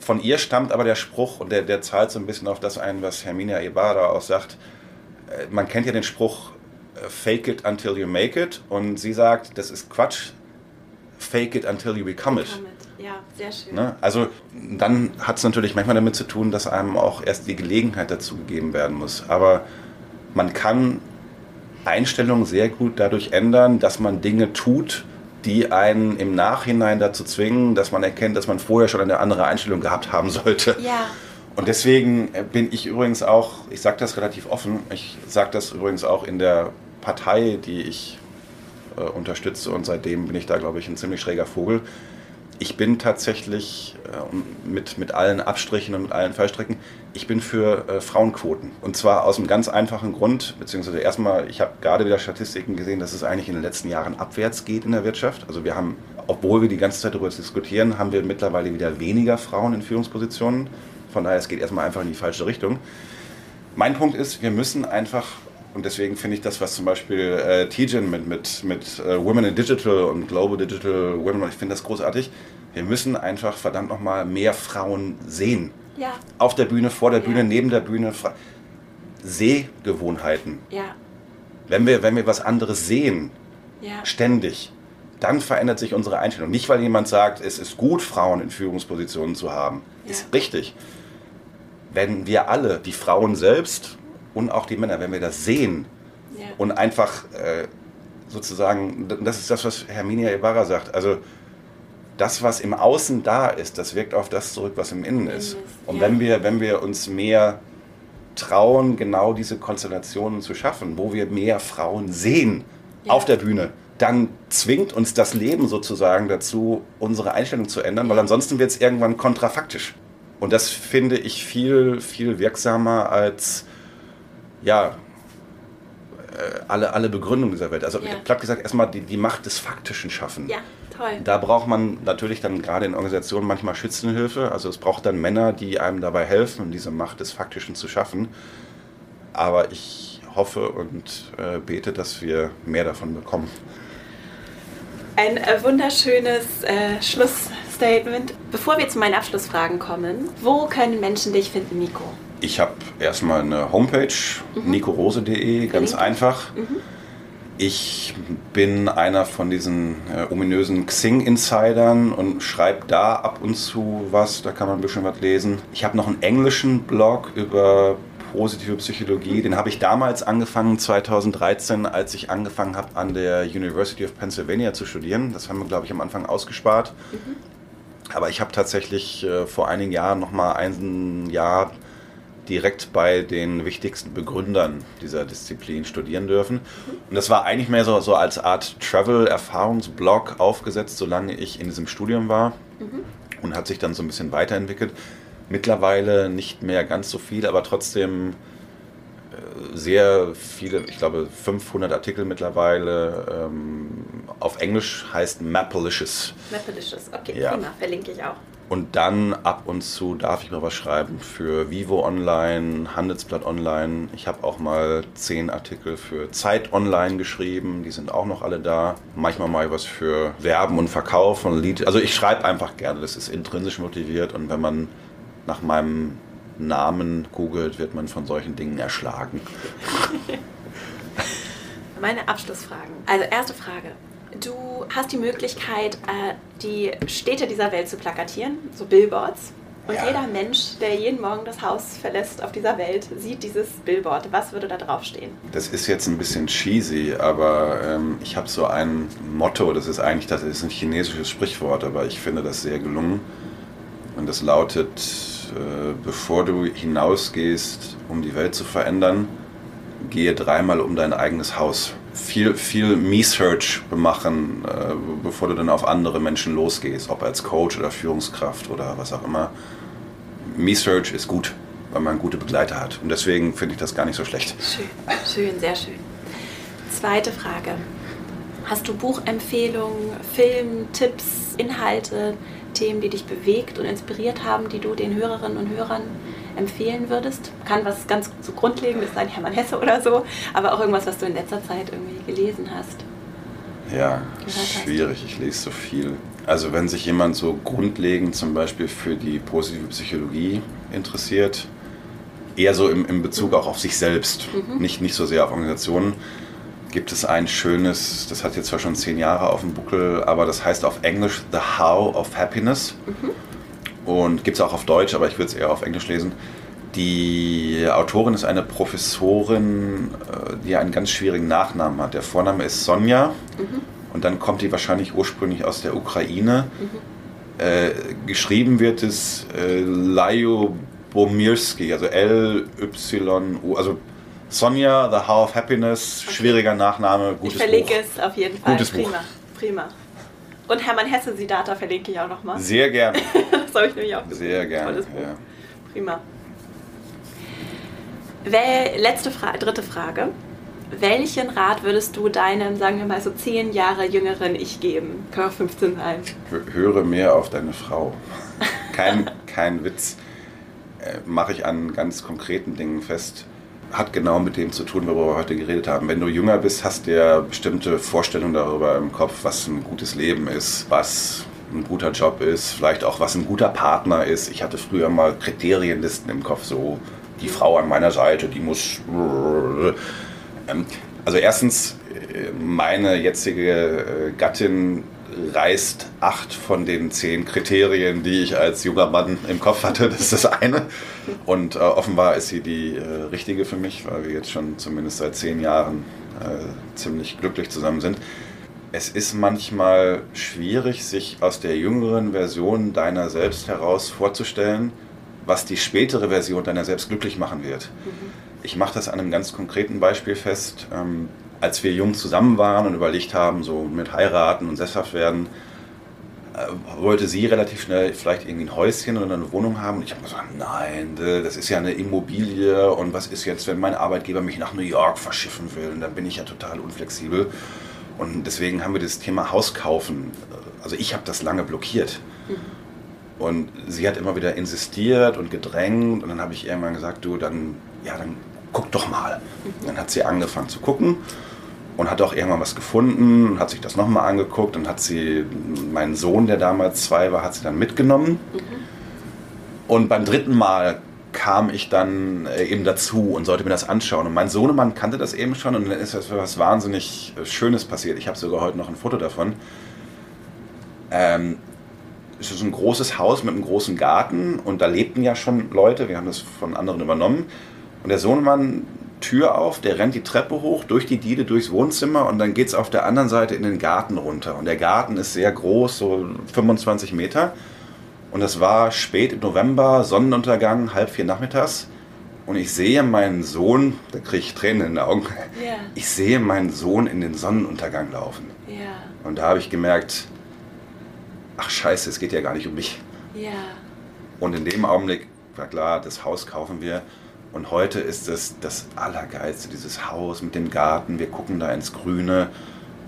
von ihr stammt aber der Spruch, und der, der zahlt so ein bisschen auf das ein, was Herminia Ibarra auch sagt. Äh, man kennt ja den Spruch, äh, fake it until you make it. Und sie sagt, das ist Quatsch, fake it until you become it. Ja, sehr schön. Ne? Also dann hat es natürlich manchmal damit zu tun, dass einem auch erst die Gelegenheit dazu gegeben werden muss. Aber man kann Einstellungen sehr gut dadurch ändern, dass man Dinge tut, die einen im Nachhinein dazu zwingen, dass man erkennt, dass man vorher schon eine andere Einstellung gehabt haben sollte. Ja. Und deswegen bin ich übrigens auch, ich sage das relativ offen, ich sage das übrigens auch in der Partei, die ich äh, unterstütze und seitdem bin ich da, glaube ich, ein ziemlich schräger Vogel. Ich bin tatsächlich äh, mit, mit allen Abstrichen und mit allen Fallstrecken, ich bin für äh, Frauenquoten. Und zwar aus einem ganz einfachen Grund, beziehungsweise erstmal, ich habe gerade wieder Statistiken gesehen, dass es eigentlich in den letzten Jahren abwärts geht in der Wirtschaft. Also wir haben, obwohl wir die ganze Zeit darüber diskutieren, haben wir mittlerweile wieder weniger Frauen in Führungspositionen. Von daher, es geht erstmal einfach in die falsche Richtung. Mein Punkt ist, wir müssen einfach und deswegen finde ich das, was zum Beispiel äh, Tijen mit, mit, mit äh, Women in Digital und Global Digital Women, ich finde das großartig. Wir müssen einfach verdammt nochmal mehr Frauen sehen. Ja. Auf der Bühne, vor der Bühne, ja. neben der Bühne. Sehgewohnheiten. Ja. Wenn wir, wenn wir was anderes sehen, ja. ständig, dann verändert sich unsere Einstellung. Nicht, weil jemand sagt, es ist gut, Frauen in Führungspositionen zu haben. Ja. Ist richtig. Wenn wir alle, die Frauen selbst und auch die Männer, wenn wir das sehen ja. und einfach äh, sozusagen, das ist das, was Herminia Ibarra sagt, also das, was im Außen da ist, das wirkt auf das zurück, was im Innen ist. Und ja. wenn, wir, wenn wir uns mehr trauen, genau diese Konstellationen zu schaffen, wo wir mehr Frauen sehen ja. auf der Bühne, dann zwingt uns das Leben sozusagen dazu, unsere Einstellung zu ändern, weil ansonsten wird es irgendwann kontrafaktisch. Und das finde ich viel, viel wirksamer als, ja, äh, alle, alle Begründungen dieser Welt. Also ja. platt gesagt, erstmal die, die Macht des Faktischen schaffen. Ja. Toll. Da braucht man natürlich dann gerade in Organisationen manchmal Schützenhilfe. Also es braucht dann Männer, die einem dabei helfen, diese Macht des Faktischen zu schaffen. Aber ich hoffe und äh, bete, dass wir mehr davon bekommen. Ein äh, wunderschönes äh, Schlussstatement. Bevor wir zu meinen Abschlussfragen kommen, wo können Menschen dich finden, Nico? Ich habe erstmal eine Homepage, mhm. nicorose.de, ganz einfach. Mhm. Ich bin einer von diesen äh, ominösen Xing-Insidern und schreibe da ab und zu was, da kann man ein bisschen was lesen. Ich habe noch einen englischen Blog über positive Psychologie. Den habe ich damals angefangen, 2013, als ich angefangen habe, an der University of Pennsylvania zu studieren. Das haben wir, glaube ich, am Anfang ausgespart. Mhm. Aber ich habe tatsächlich äh, vor einigen Jahren noch mal ein Jahr direkt bei den wichtigsten Begründern dieser Disziplin studieren dürfen. Und das war eigentlich mehr so, so als Art Travel-Erfahrungsblog aufgesetzt, solange ich in diesem Studium war. Mhm. Und hat sich dann so ein bisschen weiterentwickelt. Mittlerweile nicht mehr ganz so viel, aber trotzdem äh, sehr viele, ich glaube 500 Artikel mittlerweile. Ähm, auf Englisch heißt Mapalicious. Mapalicious, okay, ja. prima, verlinke ich auch. Und dann ab und zu darf ich mal was schreiben für Vivo Online, Handelsblatt Online. Ich habe auch mal zehn Artikel für Zeit Online geschrieben, die sind auch noch alle da. Manchmal mal was für Werben und Verkauf von Lied. Also ich schreibe einfach gerne, das ist intrinsisch motiviert und wenn man nach meinem Namen googelt, wird man von solchen Dingen erschlagen. Meine Abschlussfragen. Also erste Frage. Du hast die Möglichkeit, äh, die Städte dieser Welt zu plakatieren, so Billboards. Und ja. jeder Mensch, der jeden Morgen das Haus verlässt auf dieser Welt, sieht dieses Billboard. Was würde da draufstehen? Das ist jetzt ein bisschen cheesy, aber ähm, ich habe so ein Motto, das ist eigentlich das ist ein chinesisches Sprichwort, aber ich finde das sehr gelungen. Und das lautet, äh, bevor du hinausgehst, um die Welt zu verändern, gehe dreimal um dein eigenes Haus viel, viel Me-Search machen, äh, bevor du dann auf andere Menschen losgehst, ob als Coach oder Führungskraft oder was auch immer. Me-Search ist gut, weil man gute Begleiter hat. Und deswegen finde ich das gar nicht so schlecht. Schön, schön, sehr schön. Zweite Frage. Hast du Buchempfehlungen, Film, Tipps, Inhalte, Themen, die dich bewegt und inspiriert haben, die du den Hörerinnen und Hörern empfehlen würdest? Kann was ganz so Grundlegendes sein, Hermann Hesse oder so, aber auch irgendwas, was du in letzter Zeit irgendwie gelesen hast. Ja, schwierig. Ich lese so viel. Also wenn sich jemand so grundlegend zum Beispiel für die positive Psychologie interessiert, eher so im, im Bezug auch auf sich selbst, mhm. nicht, nicht so sehr auf Organisationen, gibt es ein schönes, das hat jetzt zwar schon zehn Jahre auf dem Buckel, aber das heißt auf Englisch The How of Happiness. Mhm. Und gibt es auch auf Deutsch, aber ich würde es eher auf Englisch lesen. Die Autorin ist eine Professorin, äh, die einen ganz schwierigen Nachnamen hat. Der Vorname ist Sonja mhm. und dann kommt die wahrscheinlich ursprünglich aus der Ukraine. Mhm. Äh, geschrieben wird es äh, Lajo Bomirski, also L-Y-U, also Sonja, The How of Happiness, schwieriger Nachname, gutes Ich verlinke Buch. es auf jeden Fall. Gutes prima, Buch. prima. Und Hermann Hesse Sidata verlinke ich auch nochmal. Sehr gerne. das habe ich nämlich auch Sehr gerne. Tolles Buch. Ja. Prima. Wel letzte Frage, dritte Frage. Welchen Rat würdest du deinem, sagen wir mal, so zehn Jahre jüngeren Ich geben? Können 15 sein. Höre mehr auf deine Frau. Kein, kein Witz. Äh, Mache ich an ganz konkreten Dingen fest hat genau mit dem zu tun, worüber wir heute geredet haben. Wenn du jünger bist, hast du ja bestimmte Vorstellungen darüber im Kopf, was ein gutes Leben ist, was ein guter Job ist, vielleicht auch was ein guter Partner ist. Ich hatte früher mal Kriterienlisten im Kopf, so die Frau an meiner Seite, die muss. Ähm, also erstens, äh, meine jetzige äh, Gattin reißt acht von den zehn Kriterien, die ich als junger Mann im Kopf hatte. Das ist das eine. Und äh, offenbar ist sie die äh, richtige für mich, weil wir jetzt schon zumindest seit zehn Jahren äh, ziemlich glücklich zusammen sind. Es ist manchmal schwierig, sich aus der jüngeren Version deiner selbst heraus vorzustellen, was die spätere Version deiner selbst glücklich machen wird. Mhm. Ich mache das an einem ganz konkreten Beispiel fest. Ähm, als wir jung zusammen waren und überlegt haben, so mit heiraten und sesshaft werden, äh, wollte sie relativ schnell vielleicht irgendwie ein Häuschen oder eine Wohnung haben. Und ich habe gesagt, nein, das ist ja eine Immobilie und was ist jetzt, wenn mein Arbeitgeber mich nach New York verschiffen will? Und dann bin ich ja total unflexibel. Und deswegen haben wir das Thema Haus kaufen, äh, also ich habe das lange blockiert. Mhm. Und sie hat immer wieder insistiert und gedrängt und dann habe ich irgendwann gesagt, du, dann, ja, dann guck doch mal. Mhm. Dann hat sie angefangen zu gucken und hat auch irgendwann was gefunden, hat sich das nochmal angeguckt und hat sie, meinen Sohn, der damals zwei war, hat sie dann mitgenommen. Mhm. Und beim dritten Mal kam ich dann äh, eben dazu und sollte mir das anschauen. Und mein Sohnemann kannte das eben schon und dann ist was wahnsinnig äh, Schönes passiert. Ich habe sogar heute noch ein Foto davon. Ähm, es ist ein großes Haus mit einem großen Garten und da lebten ja schon Leute, wir haben das von anderen übernommen. Und der Sohnemann Tür auf, der rennt die Treppe hoch, durch die Diele, durchs Wohnzimmer und dann geht es auf der anderen Seite in den Garten runter. Und der Garten ist sehr groß, so 25 Meter. Und es war spät im November, Sonnenuntergang, halb vier nachmittags. Und ich sehe meinen Sohn, da kriege ich Tränen in den Augen, yeah. ich sehe meinen Sohn in den Sonnenuntergang laufen. Yeah. Und da habe ich gemerkt, ach scheiße, es geht ja gar nicht um mich. Yeah. Und in dem Augenblick war klar, das Haus kaufen wir. Und heute ist es das Allergeilste, dieses Haus mit dem Garten. Wir gucken da ins Grüne.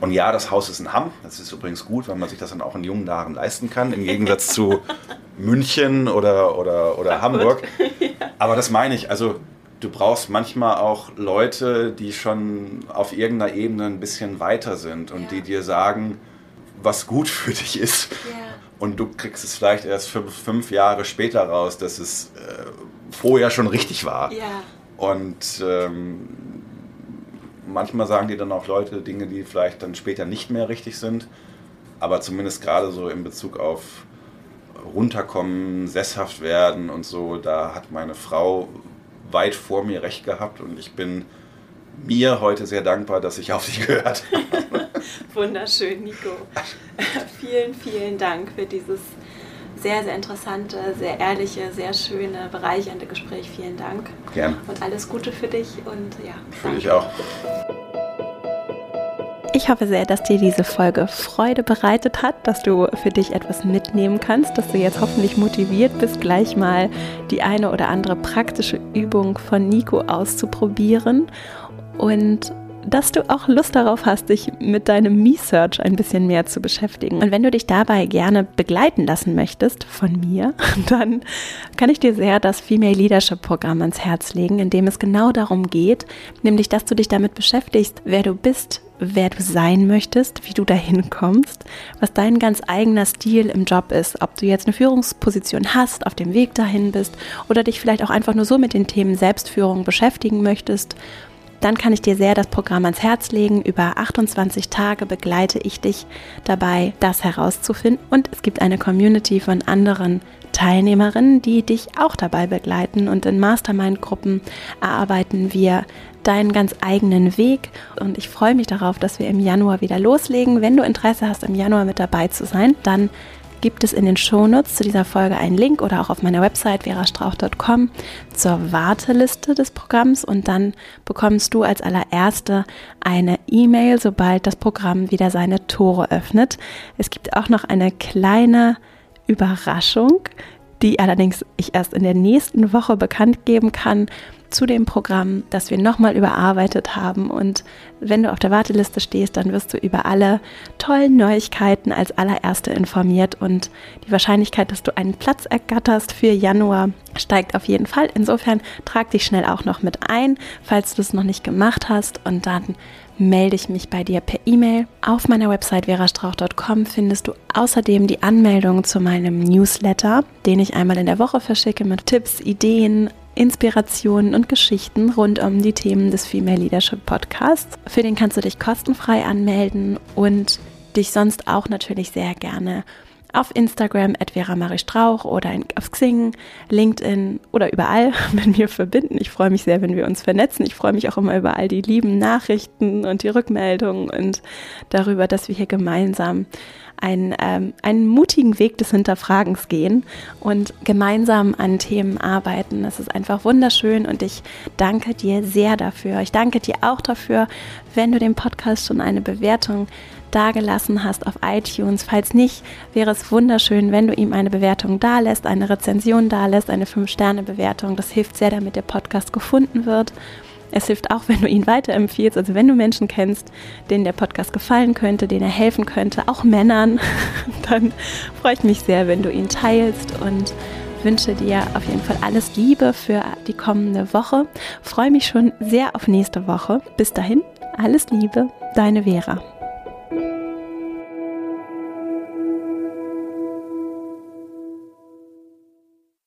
Und ja, das Haus ist ein Hamm. Das ist übrigens gut, weil man sich das dann auch in jungen Jahren leisten kann, im Gegensatz zu München oder, oder, oder Hamburg. Aber das meine ich. Also, du brauchst manchmal auch Leute, die schon auf irgendeiner Ebene ein bisschen weiter sind und ja. die dir sagen, was gut für dich ist. Ja. Und du kriegst es vielleicht erst fünf, fünf Jahre später raus, dass es äh, vorher schon richtig war. Ja. Und ähm, manchmal sagen die dann auch Leute Dinge, die vielleicht dann später nicht mehr richtig sind. Aber zumindest gerade so in Bezug auf runterkommen, sesshaft werden und so, da hat meine Frau weit vor mir recht gehabt und ich bin mir heute sehr dankbar, dass ich auf sie gehört habe. Wunderschön, Nico. vielen, vielen Dank für dieses sehr, sehr interessante, sehr ehrliche, sehr schöne, bereichernde Gespräch. Vielen Dank. Gern. Und alles Gute für dich und ja. Für dich auch. Ich hoffe sehr, dass dir diese Folge Freude bereitet hat, dass du für dich etwas mitnehmen kannst, dass du jetzt hoffentlich motiviert bist, gleich mal die eine oder andere praktische Übung von Nico auszuprobieren. Und dass du auch Lust darauf hast, dich mit deinem Me-Search ein bisschen mehr zu beschäftigen. Und wenn du dich dabei gerne begleiten lassen möchtest von mir, dann kann ich dir sehr das Female Leadership Programm ans Herz legen, in dem es genau darum geht, nämlich dass du dich damit beschäftigst, wer du bist, wer du sein möchtest, wie du dahin kommst, was dein ganz eigener Stil im Job ist, ob du jetzt eine Führungsposition hast, auf dem Weg dahin bist oder dich vielleicht auch einfach nur so mit den Themen Selbstführung beschäftigen möchtest dann kann ich dir sehr das Programm ans Herz legen. Über 28 Tage begleite ich dich dabei, das herauszufinden. Und es gibt eine Community von anderen Teilnehmerinnen, die dich auch dabei begleiten. Und in Mastermind-Gruppen erarbeiten wir deinen ganz eigenen Weg. Und ich freue mich darauf, dass wir im Januar wieder loslegen. Wenn du Interesse hast, im Januar mit dabei zu sein, dann gibt es in den Shownotes zu dieser Folge einen Link oder auch auf meiner Website verastrauch.com zur Warteliste des Programms und dann bekommst du als allererste eine E-Mail, sobald das Programm wieder seine Tore öffnet. Es gibt auch noch eine kleine Überraschung, die allerdings ich erst in der nächsten Woche bekannt geben kann zu dem Programm, das wir nochmal überarbeitet haben. Und wenn du auf der Warteliste stehst, dann wirst du über alle tollen Neuigkeiten als allererste informiert. Und die Wahrscheinlichkeit, dass du einen Platz ergatterst für Januar, steigt auf jeden Fall. Insofern trag dich schnell auch noch mit ein, falls du es noch nicht gemacht hast. Und dann melde ich mich bei dir per E-Mail. Auf meiner Website verastrauch.com findest du außerdem die Anmeldung zu meinem Newsletter, den ich einmal in der Woche verschicke mit Tipps, Ideen, Inspirationen und Geschichten rund um die Themen des Female Leadership Podcasts. Für den kannst du dich kostenfrei anmelden und dich sonst auch natürlich sehr gerne auf Instagram at Vera Marie Strauch oder auf Xing, LinkedIn oder überall mit mir verbinden. Ich freue mich sehr, wenn wir uns vernetzen. Ich freue mich auch immer über all die lieben Nachrichten und die Rückmeldungen und darüber, dass wir hier gemeinsam einen, ähm, einen mutigen Weg des Hinterfragens gehen und gemeinsam an Themen arbeiten. Das ist einfach wunderschön und ich danke dir sehr dafür. Ich danke dir auch dafür, wenn du dem Podcast schon eine Bewertung dagelassen hast auf iTunes. Falls nicht, wäre es wunderschön, wenn du ihm eine Bewertung dalässt, eine Rezension dalässt, eine 5-Sterne-Bewertung. Das hilft sehr, damit der Podcast gefunden wird. Es hilft auch, wenn du ihn weiterempfiehlst, also wenn du Menschen kennst, denen der Podcast gefallen könnte, denen er helfen könnte, auch Männern, dann freue ich mich sehr, wenn du ihn teilst und wünsche dir auf jeden Fall alles Liebe für die kommende Woche. Freue mich schon sehr auf nächste Woche. Bis dahin, alles Liebe, deine Vera.